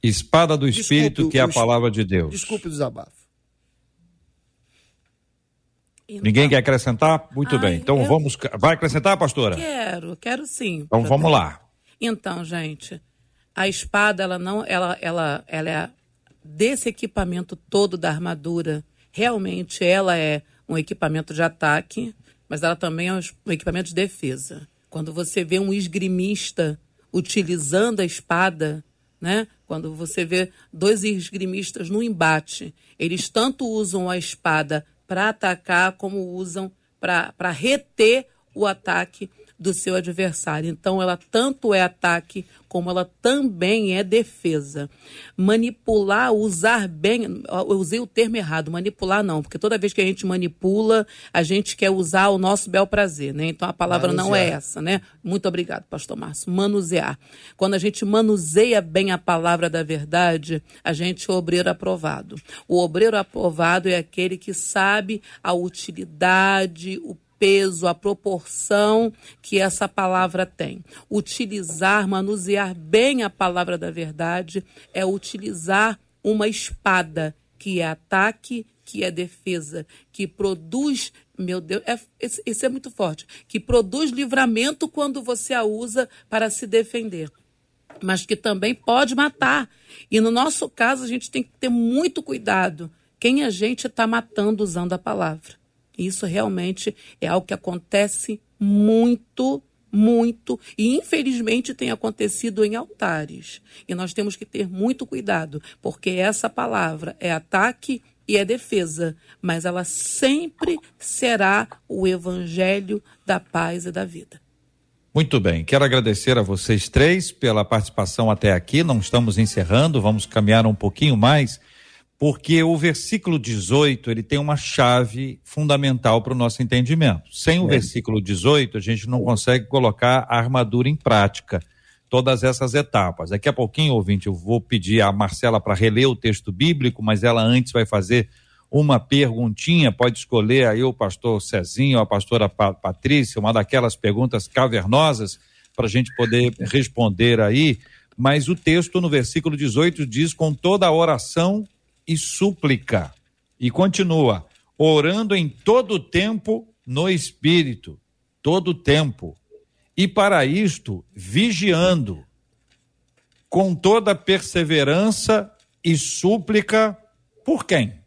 Espada do Espírito, Desculpe, que é a palavra de Deus. Desculpe o desabafo. Então, Ninguém quer acrescentar? Muito ai, bem. Então eu... vamos. Vai acrescentar, pastora? Quero, quero sim. Então vamos lá. Então, gente, a espada, ela não. Ela, ela, ela é desse equipamento todo da armadura. Realmente ela é um equipamento de ataque, mas ela também é um equipamento de defesa. Quando você vê um esgrimista utilizando a espada, né? Quando você vê dois esgrimistas no embate, eles tanto usam a espada para atacar, como usam para reter o ataque do seu adversário. Então, ela tanto é ataque como ela também é defesa. Manipular, usar bem, eu usei o termo errado, manipular não, porque toda vez que a gente manipula, a gente quer usar o nosso bel prazer, né? Então a palavra manusear. não é essa, né? Muito obrigado, pastor Márcio. Manusear. Quando a gente manuseia bem a palavra da verdade, a gente é obreiro aprovado. O obreiro aprovado é aquele que sabe a utilidade, o peso, a proporção que essa palavra tem. Utilizar, manusear bem a palavra da verdade é utilizar uma espada que é ataque, que é defesa, que produz, meu Deus, é, isso é muito forte, que produz livramento quando você a usa para se defender mas que também pode matar. E no nosso caso, a gente tem que ter muito cuidado quem a gente está matando usando a palavra. Isso realmente é algo que acontece muito, muito e infelizmente tem acontecido em altares. E nós temos que ter muito cuidado, porque essa palavra é ataque e é defesa, mas ela sempre será o evangelho da paz e da vida. Muito bem, quero agradecer a vocês três pela participação até aqui. Não estamos encerrando, vamos caminhar um pouquinho mais porque o versículo 18 ele tem uma chave fundamental para o nosso entendimento. Sem o é. versículo 18, a gente não consegue colocar a armadura em prática, todas essas etapas. Daqui a pouquinho, ouvinte, eu vou pedir a Marcela para reler o texto bíblico, mas ela antes vai fazer uma perguntinha, pode escolher aí o pastor Cezinho, a pastora Patrícia, uma daquelas perguntas cavernosas para a gente poder responder aí. Mas o texto no versículo 18 diz: com toda a oração e súplica. E continua, orando em todo tempo no Espírito, todo tempo. E para isto, vigiando, com toda perseverança e súplica, por quem?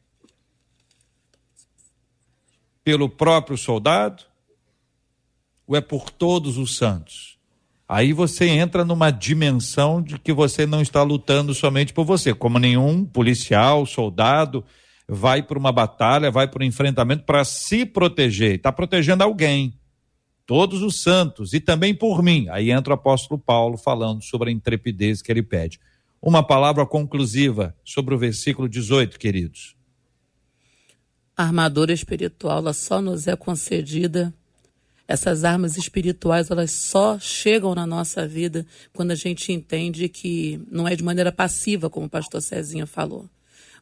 Pelo próprio soldado? Ou é por todos os santos? Aí você entra numa dimensão de que você não está lutando somente por você, como nenhum policial, soldado vai para uma batalha, vai para um enfrentamento para se proteger, está protegendo alguém, todos os santos e também por mim. Aí entra o apóstolo Paulo falando sobre a intrepidez que ele pede. Uma palavra conclusiva sobre o versículo 18, queridos. A armadura espiritual ela só nos é concedida essas armas espirituais elas só chegam na nossa vida quando a gente entende que não é de maneira passiva, como o pastor Cezinha falou.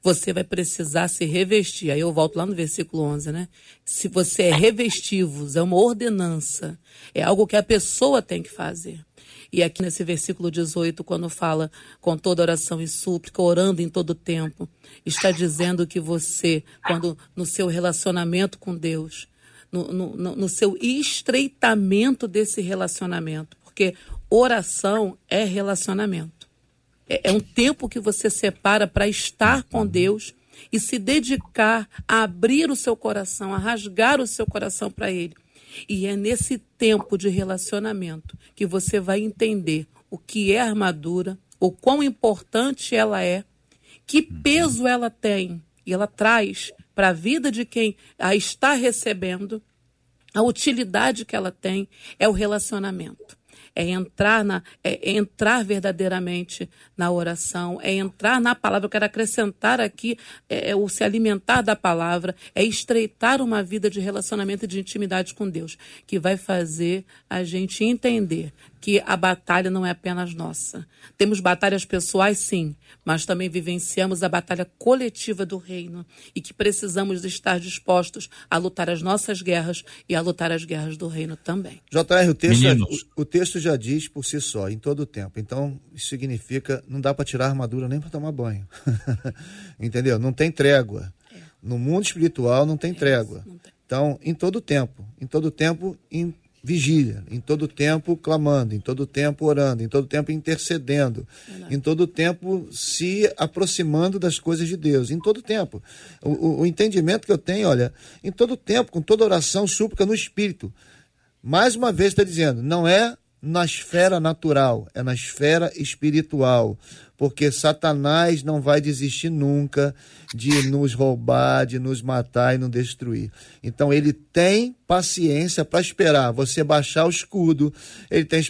Você vai precisar se revestir. Aí eu volto lá no versículo 11, né? Se você é revestivos, é uma ordenança, é algo que a pessoa tem que fazer. E aqui nesse versículo 18, quando fala com toda oração e súplica, orando em todo tempo, está dizendo que você, quando no seu relacionamento com Deus, no, no, no seu estreitamento desse relacionamento. Porque oração é relacionamento. É, é um tempo que você separa para estar com Deus e se dedicar a abrir o seu coração, a rasgar o seu coração para Ele. E é nesse tempo de relacionamento que você vai entender o que é armadura, o quão importante ela é, que peso ela tem e ela traz para a vida de quem a está recebendo, a utilidade que ela tem é o relacionamento é entrar, na, é entrar verdadeiramente na oração, é entrar na palavra. Eu quero acrescentar aqui é, é, o se alimentar da palavra, é estreitar uma vida de relacionamento e de intimidade com Deus, que vai fazer a gente entender que a batalha não é apenas nossa. Temos batalhas pessoais, sim, mas também vivenciamos a batalha coletiva do reino e que precisamos estar dispostos a lutar as nossas guerras e a lutar as guerras do reino também. JR, o texto, já, o, o, texto já diz por si só, em todo o tempo. Então, isso significa não dá para tirar a armadura nem para tomar banho. Entendeu? Não tem trégua. É. No mundo espiritual não tem é trégua. Não tem. Então, em todo o tempo, em todo o tempo, em vigília, em todo tempo clamando, em todo tempo orando, em todo tempo intercedendo, em todo tempo se aproximando das coisas de Deus, em todo tempo. O, o, o, entendimento que eu tenho, olha, em todo tempo, com toda oração, súplica no Espírito. Mais uma vez está dizendo, não é na esfera natural, é na esfera espiritual porque Satanás não vai desistir nunca de nos roubar, de nos matar e nos destruir. Então ele tem paciência para esperar você baixar o escudo, ele tem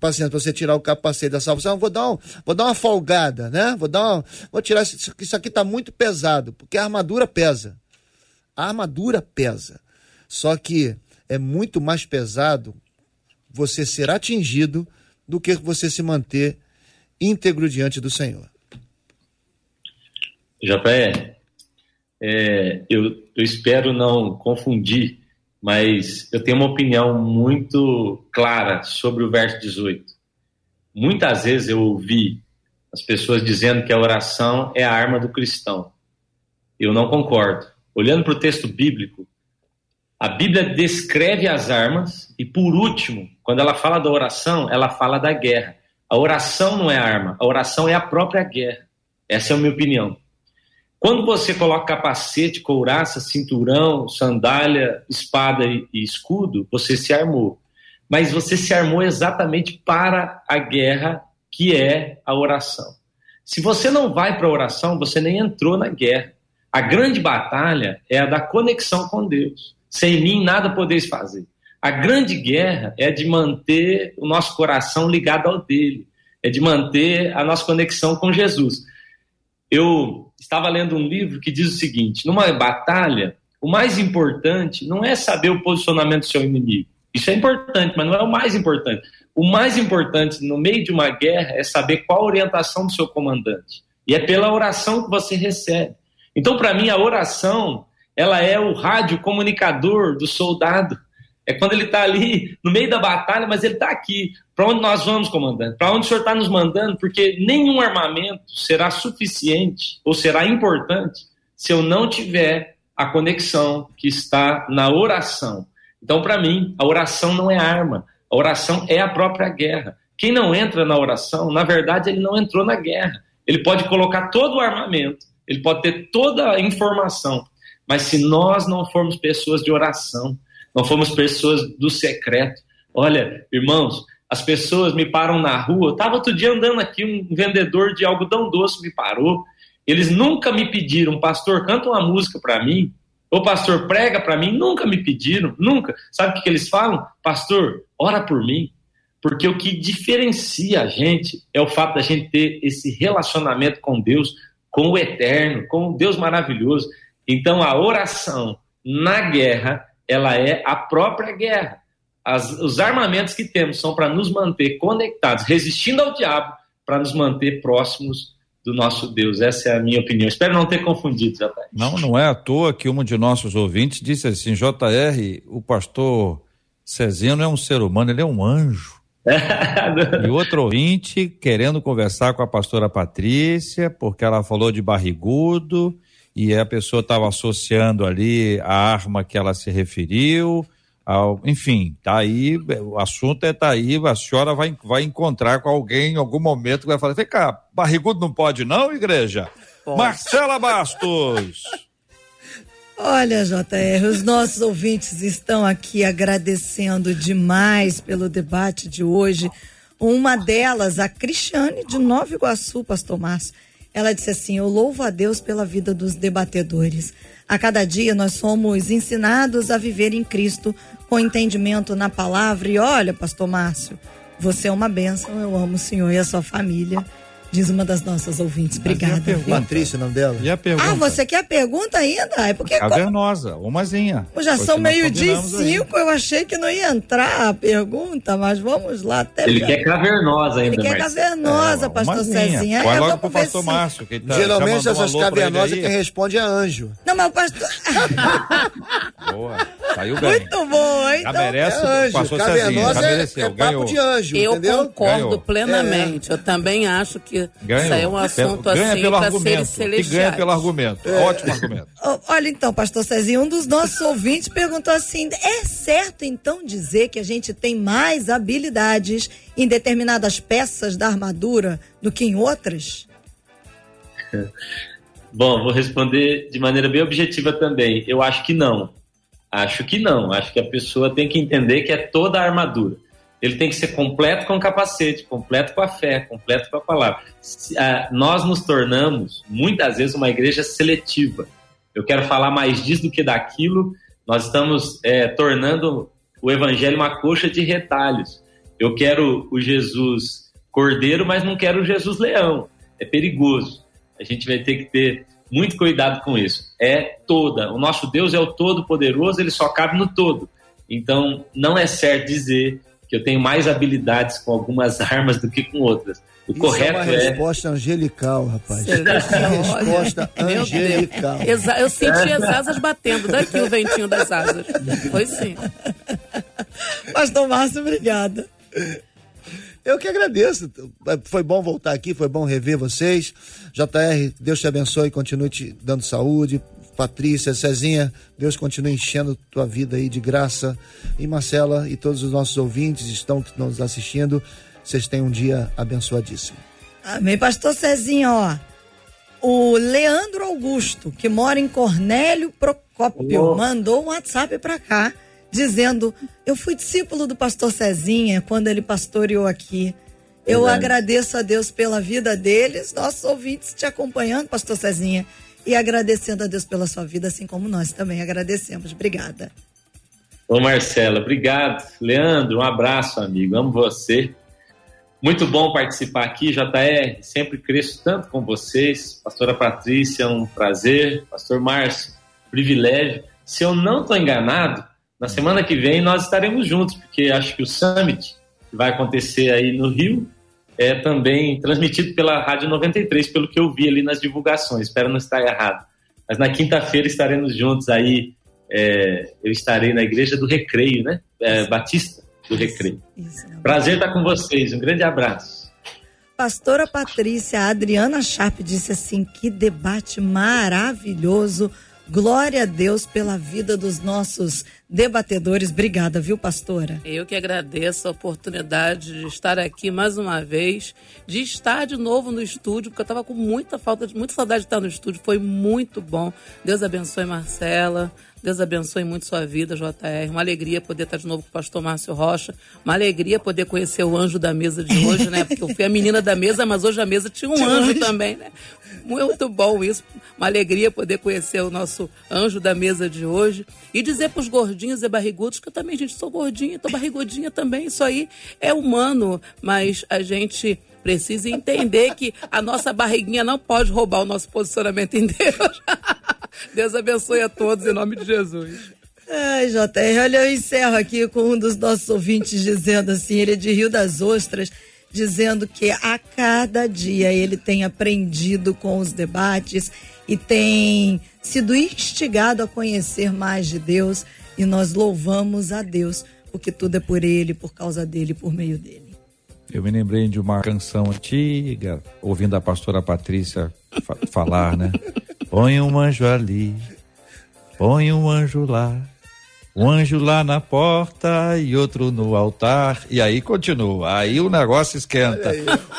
paciência para você tirar o capacete da salvação. Vou dar, um, vou dar uma folgada, né? Vou dar vou tirar isso, isso aqui está muito pesado, porque a armadura pesa. A armadura pesa. Só que é muito mais pesado você ser atingido do que você se manter íntegro diante do Senhor. JPE, é, eu, eu espero não confundir, mas eu tenho uma opinião muito clara sobre o verso 18. Muitas vezes eu ouvi as pessoas dizendo que a oração é a arma do cristão. Eu não concordo. Olhando para o texto bíblico, a Bíblia descreve as armas e, por último, quando ela fala da oração, ela fala da guerra. A oração não é arma, a oração é a própria guerra. Essa é a minha opinião. Quando você coloca capacete, couraça, cinturão, sandália, espada e, escudo, você se armou. Mas você se armou exatamente para a guerra que é a oração. Se você não vai para a oração, você nem entrou na guerra. A grande batalha é a da conexão com Deus. Sem mim nada podeis fazer. A grande guerra é de manter o nosso coração ligado ao dele, é de manter a nossa conexão com Jesus. Eu estava lendo um livro que diz o seguinte: numa batalha, o mais importante não é saber o posicionamento do seu inimigo. Isso é importante, mas não é o mais importante. O mais importante no meio de uma guerra é saber qual a orientação do seu comandante. E é pela oração que você recebe. Então, para mim, a oração ela é o rádio comunicador do soldado. É quando ele está ali no meio da batalha, mas ele está aqui. Para onde nós vamos, comandante? Para onde o senhor está nos mandando? Porque nenhum armamento será suficiente ou será importante se eu não tiver a conexão que está na oração. Então, para mim, a oração não é arma. A oração é a própria guerra. Quem não entra na oração, na verdade, ele não entrou na guerra. Ele pode colocar todo o armamento, ele pode ter toda a informação, mas se nós não formos pessoas de oração, não fomos pessoas do secreto. Olha, irmãos, as pessoas me param na rua. Eu tava outro dia andando aqui, um vendedor de algodão doce me parou. Eles nunca me pediram, pastor, canta uma música para mim. Ou pastor, prega para mim. Nunca me pediram, nunca. Sabe o que, que eles falam? Pastor, ora por mim. Porque o que diferencia a gente é o fato da gente ter esse relacionamento com Deus, com o eterno, com o Deus maravilhoso. Então a oração na guerra, ela é a própria guerra. As, os armamentos que temos são para nos manter conectados, resistindo ao diabo, para nos manter próximos do nosso Deus. Essa é a minha opinião. Espero não ter confundido, JR. Não, não é à toa que um de nossos ouvintes disse assim: JR, o pastor Cezinho não é um ser humano, ele é um anjo. e outro ouvinte querendo conversar com a pastora Patrícia, porque ela falou de barrigudo e a pessoa estava associando ali a arma que ela se referiu. Ao, enfim, tá aí, o assunto é tá aí, a senhora vai, vai encontrar com alguém em algum momento que vai falar, vem cá, barrigudo não pode não, igreja? Pode. Marcela Bastos. Olha, JR, os nossos ouvintes estão aqui agradecendo demais pelo debate de hoje. Uma delas, a Cristiane de Nova Iguaçu, Pastor Márcio ela disse assim: Eu louvo a Deus pela vida dos debatedores. A cada dia nós somos ensinados a viver em Cristo com entendimento na palavra. E olha, Pastor Márcio, você é uma bênção. Eu amo o Senhor e a sua família. Diz uma das nossas ouvintes. Obrigada. Patrícia, o nome dela. E a pergunta? Ah, você quer a pergunta ainda? É porque. Cavernosa, umazinha. Já são meio-dia e cinco, aí. eu achei que não ia entrar a pergunta, mas vamos lá. Até Ele quer cavernosa ainda. Ele quer cavernosa, é, pastor Cezinha. Vai logo pro pastor. Márcio. Que tá Geralmente essas cavernosas quem responde é anjo. Não, mas o pastor. Boa. Saiu bem. Muito bom, hein? Então... merece, é anjo. passou Cavernosa Cezinha, é, é papo ganhou. de anjo, Eu entendeu? concordo Ganhou. plenamente. É. Eu também acho que ganhou. isso aí é um assunto ganha assim pelo argumento, que ganha pelo argumento. É. Ótimo argumento. Olha então, pastor Cezinho, um dos nossos ouvintes perguntou assim, é certo então dizer que a gente tem mais habilidades em determinadas peças da armadura do que em outras? Bom, vou responder de maneira bem objetiva também. Eu acho que não. Acho que não. Acho que a pessoa tem que entender que é toda a armadura. Ele tem que ser completo com o capacete, completo com a fé, completo com a palavra. Nós nos tornamos, muitas vezes, uma igreja seletiva. Eu quero falar mais disso do que daquilo. Nós estamos é, tornando o evangelho uma coxa de retalhos. Eu quero o Jesus cordeiro, mas não quero o Jesus leão. É perigoso. A gente vai ter que ter muito cuidado com isso. É toda. O nosso Deus é o todo-poderoso, ele só cabe no todo. Então, não é certo dizer que eu tenho mais habilidades com algumas armas do que com outras. O Isso correto é uma resposta angelical, rapaz. resposta angelical. Eu senti as asas batendo daqui o ventinho das asas. Foi sim. Pastor Márcio, obrigada. Eu que agradeço. Foi bom voltar aqui, foi bom rever vocês. JR, Deus te abençoe, continue te dando saúde. Patrícia, Cezinha, Deus continue enchendo tua vida aí de graça. E Marcela e todos os nossos ouvintes estão nos assistindo, vocês tenham um dia abençoadíssimo. Amém, pastor Cezinha, ó. O Leandro Augusto, que mora em Cornélio Procópio, oh. mandou um WhatsApp para cá dizendo: Eu fui discípulo do pastor Cezinha quando ele pastoreou aqui. Eu Verdade. agradeço a Deus pela vida deles, nossos ouvintes te acompanhando, pastor Cezinha, e agradecendo a Deus pela sua vida, assim como nós também agradecemos. Obrigada. Ô Marcela, obrigado. Leandro, um abraço, amigo. Amo você. Muito bom participar aqui, JR. Sempre cresço tanto com vocês. Pastora Patrícia, um prazer. Pastor Márcio, privilégio. Se eu não estou enganado, na semana que vem nós estaremos juntos, porque acho que o Summit vai acontecer aí no Rio é também transmitido pela Rádio 93, pelo que eu vi ali nas divulgações. Espero não estar errado. Mas na quinta-feira estaremos juntos aí. É, eu estarei na Igreja do Recreio, né? É, Batista do Recreio. Isso, Prazer estar com vocês. Um grande abraço. Pastora Patrícia Adriana Sharp disse assim: que debate maravilhoso. Glória a Deus pela vida dos nossos debatedores. Obrigada, viu, pastora? Eu que agradeço a oportunidade de estar aqui mais uma vez, de estar de novo no estúdio, porque eu estava com muita falta, muita saudade de estar no estúdio. Foi muito bom. Deus abençoe Marcela. Deus abençoe muito sua vida, JR. Uma alegria poder estar de novo com o pastor Márcio Rocha. Uma alegria poder conhecer o anjo da mesa de hoje, né? Porque eu fui a menina da mesa, mas hoje a mesa tinha um anjo também, né? Muito bom isso. Uma alegria poder conhecer o nosso anjo da mesa de hoje. E dizer para os gordinhos e barrigudos que eu também, gente, sou gordinha, tô barrigudinha também. Isso aí é humano, mas a gente precisa entender que a nossa barriguinha não pode roubar o nosso posicionamento em Deus. Deus abençoe a todos em nome de Jesus. Ai, JR, olha, eu encerro aqui com um dos nossos ouvintes dizendo assim, ele é de Rio das Ostras, dizendo que a cada dia ele tem aprendido com os debates e tem sido instigado a conhecer mais de Deus e nós louvamos a Deus, porque tudo é por ele, por causa dele, por meio dele. Eu me lembrei de uma canção antiga, ouvindo a pastora Patrícia fa falar, né? Põe um anjo ali, põe um anjo lá, um anjo lá na porta e outro no altar. E aí continua, aí o negócio esquenta.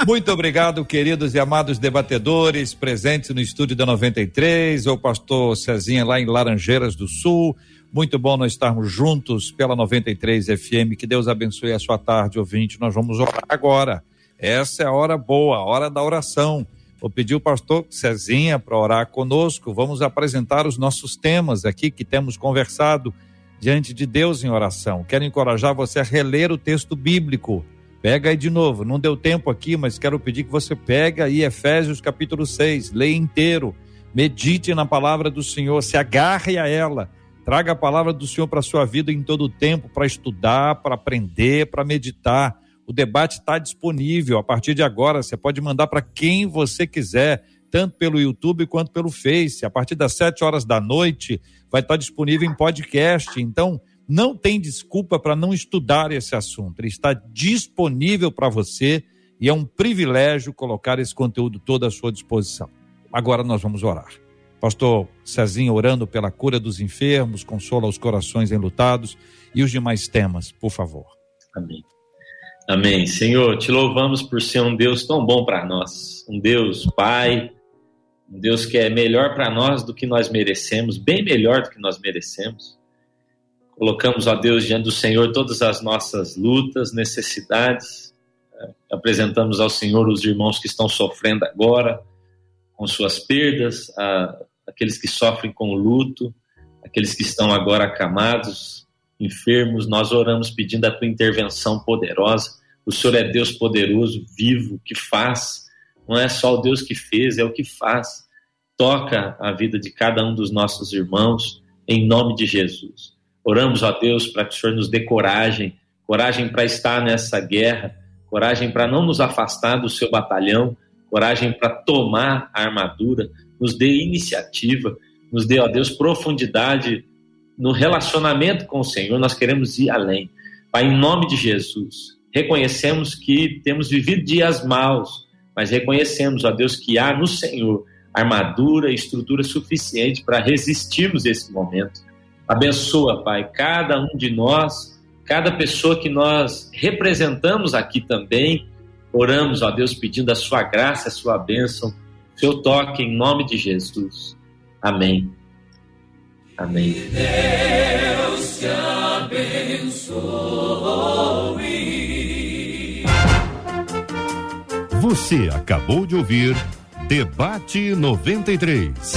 Muito obrigado, queridos e amados debatedores presentes no estúdio da 93, o pastor Cezinha lá em Laranjeiras do Sul. Muito bom nós estarmos juntos pela 93 FM. Que Deus abençoe a sua tarde, ouvinte. Nós vamos orar agora. Essa é a hora boa, a hora da oração. Vou pedir o pastor Cezinha para orar conosco. Vamos apresentar os nossos temas aqui que temos conversado diante de Deus em oração. Quero encorajar você a reler o texto bíblico. Pega aí de novo, não deu tempo aqui, mas quero pedir que você pegue aí Efésios capítulo 6, leia inteiro, medite na palavra do Senhor, se agarre a ela, traga a palavra do Senhor para a sua vida em todo o tempo, para estudar, para aprender, para meditar. O debate está disponível a partir de agora. Você pode mandar para quem você quiser, tanto pelo YouTube quanto pelo Face. A partir das 7 horas da noite vai estar disponível em podcast. Então, não tem desculpa para não estudar esse assunto. Ele está disponível para você e é um privilégio colocar esse conteúdo todo à sua disposição. Agora nós vamos orar. Pastor Cezinho orando pela cura dos enfermos, consola os corações enlutados e os demais temas, por favor. Amém. Amém. Senhor, te louvamos por ser um Deus tão bom para nós. Um Deus Pai, um Deus que é melhor para nós do que nós merecemos, bem melhor do que nós merecemos. Colocamos, ó Deus, diante do Senhor todas as nossas lutas, necessidades. Apresentamos ao Senhor os irmãos que estão sofrendo agora com suas perdas, a, aqueles que sofrem com luto, aqueles que estão agora acamados, enfermos, nós oramos pedindo a tua intervenção poderosa. O Senhor é Deus poderoso, vivo, que faz. Não é só o Deus que fez, é o que faz. Toca a vida de cada um dos nossos irmãos, em nome de Jesus. Oramos a Deus para que o Senhor nos dê coragem, coragem para estar nessa guerra, coragem para não nos afastar do seu batalhão, coragem para tomar a armadura, nos dê iniciativa, nos dê, ó Deus, profundidade no relacionamento com o Senhor, nós queremos ir além. Pai, em nome de Jesus, reconhecemos que temos vivido dias maus, mas reconhecemos, ó Deus, que há no Senhor armadura estrutura suficiente para resistirmos esse momento. Abençoa, Pai, cada um de nós, cada pessoa que nós representamos aqui também. Oramos, ó Deus, pedindo a sua graça, a sua bênção, seu toque em nome de Jesus. Amém. Amém. Deus te abençoe. Você acabou de ouvir Debate 93.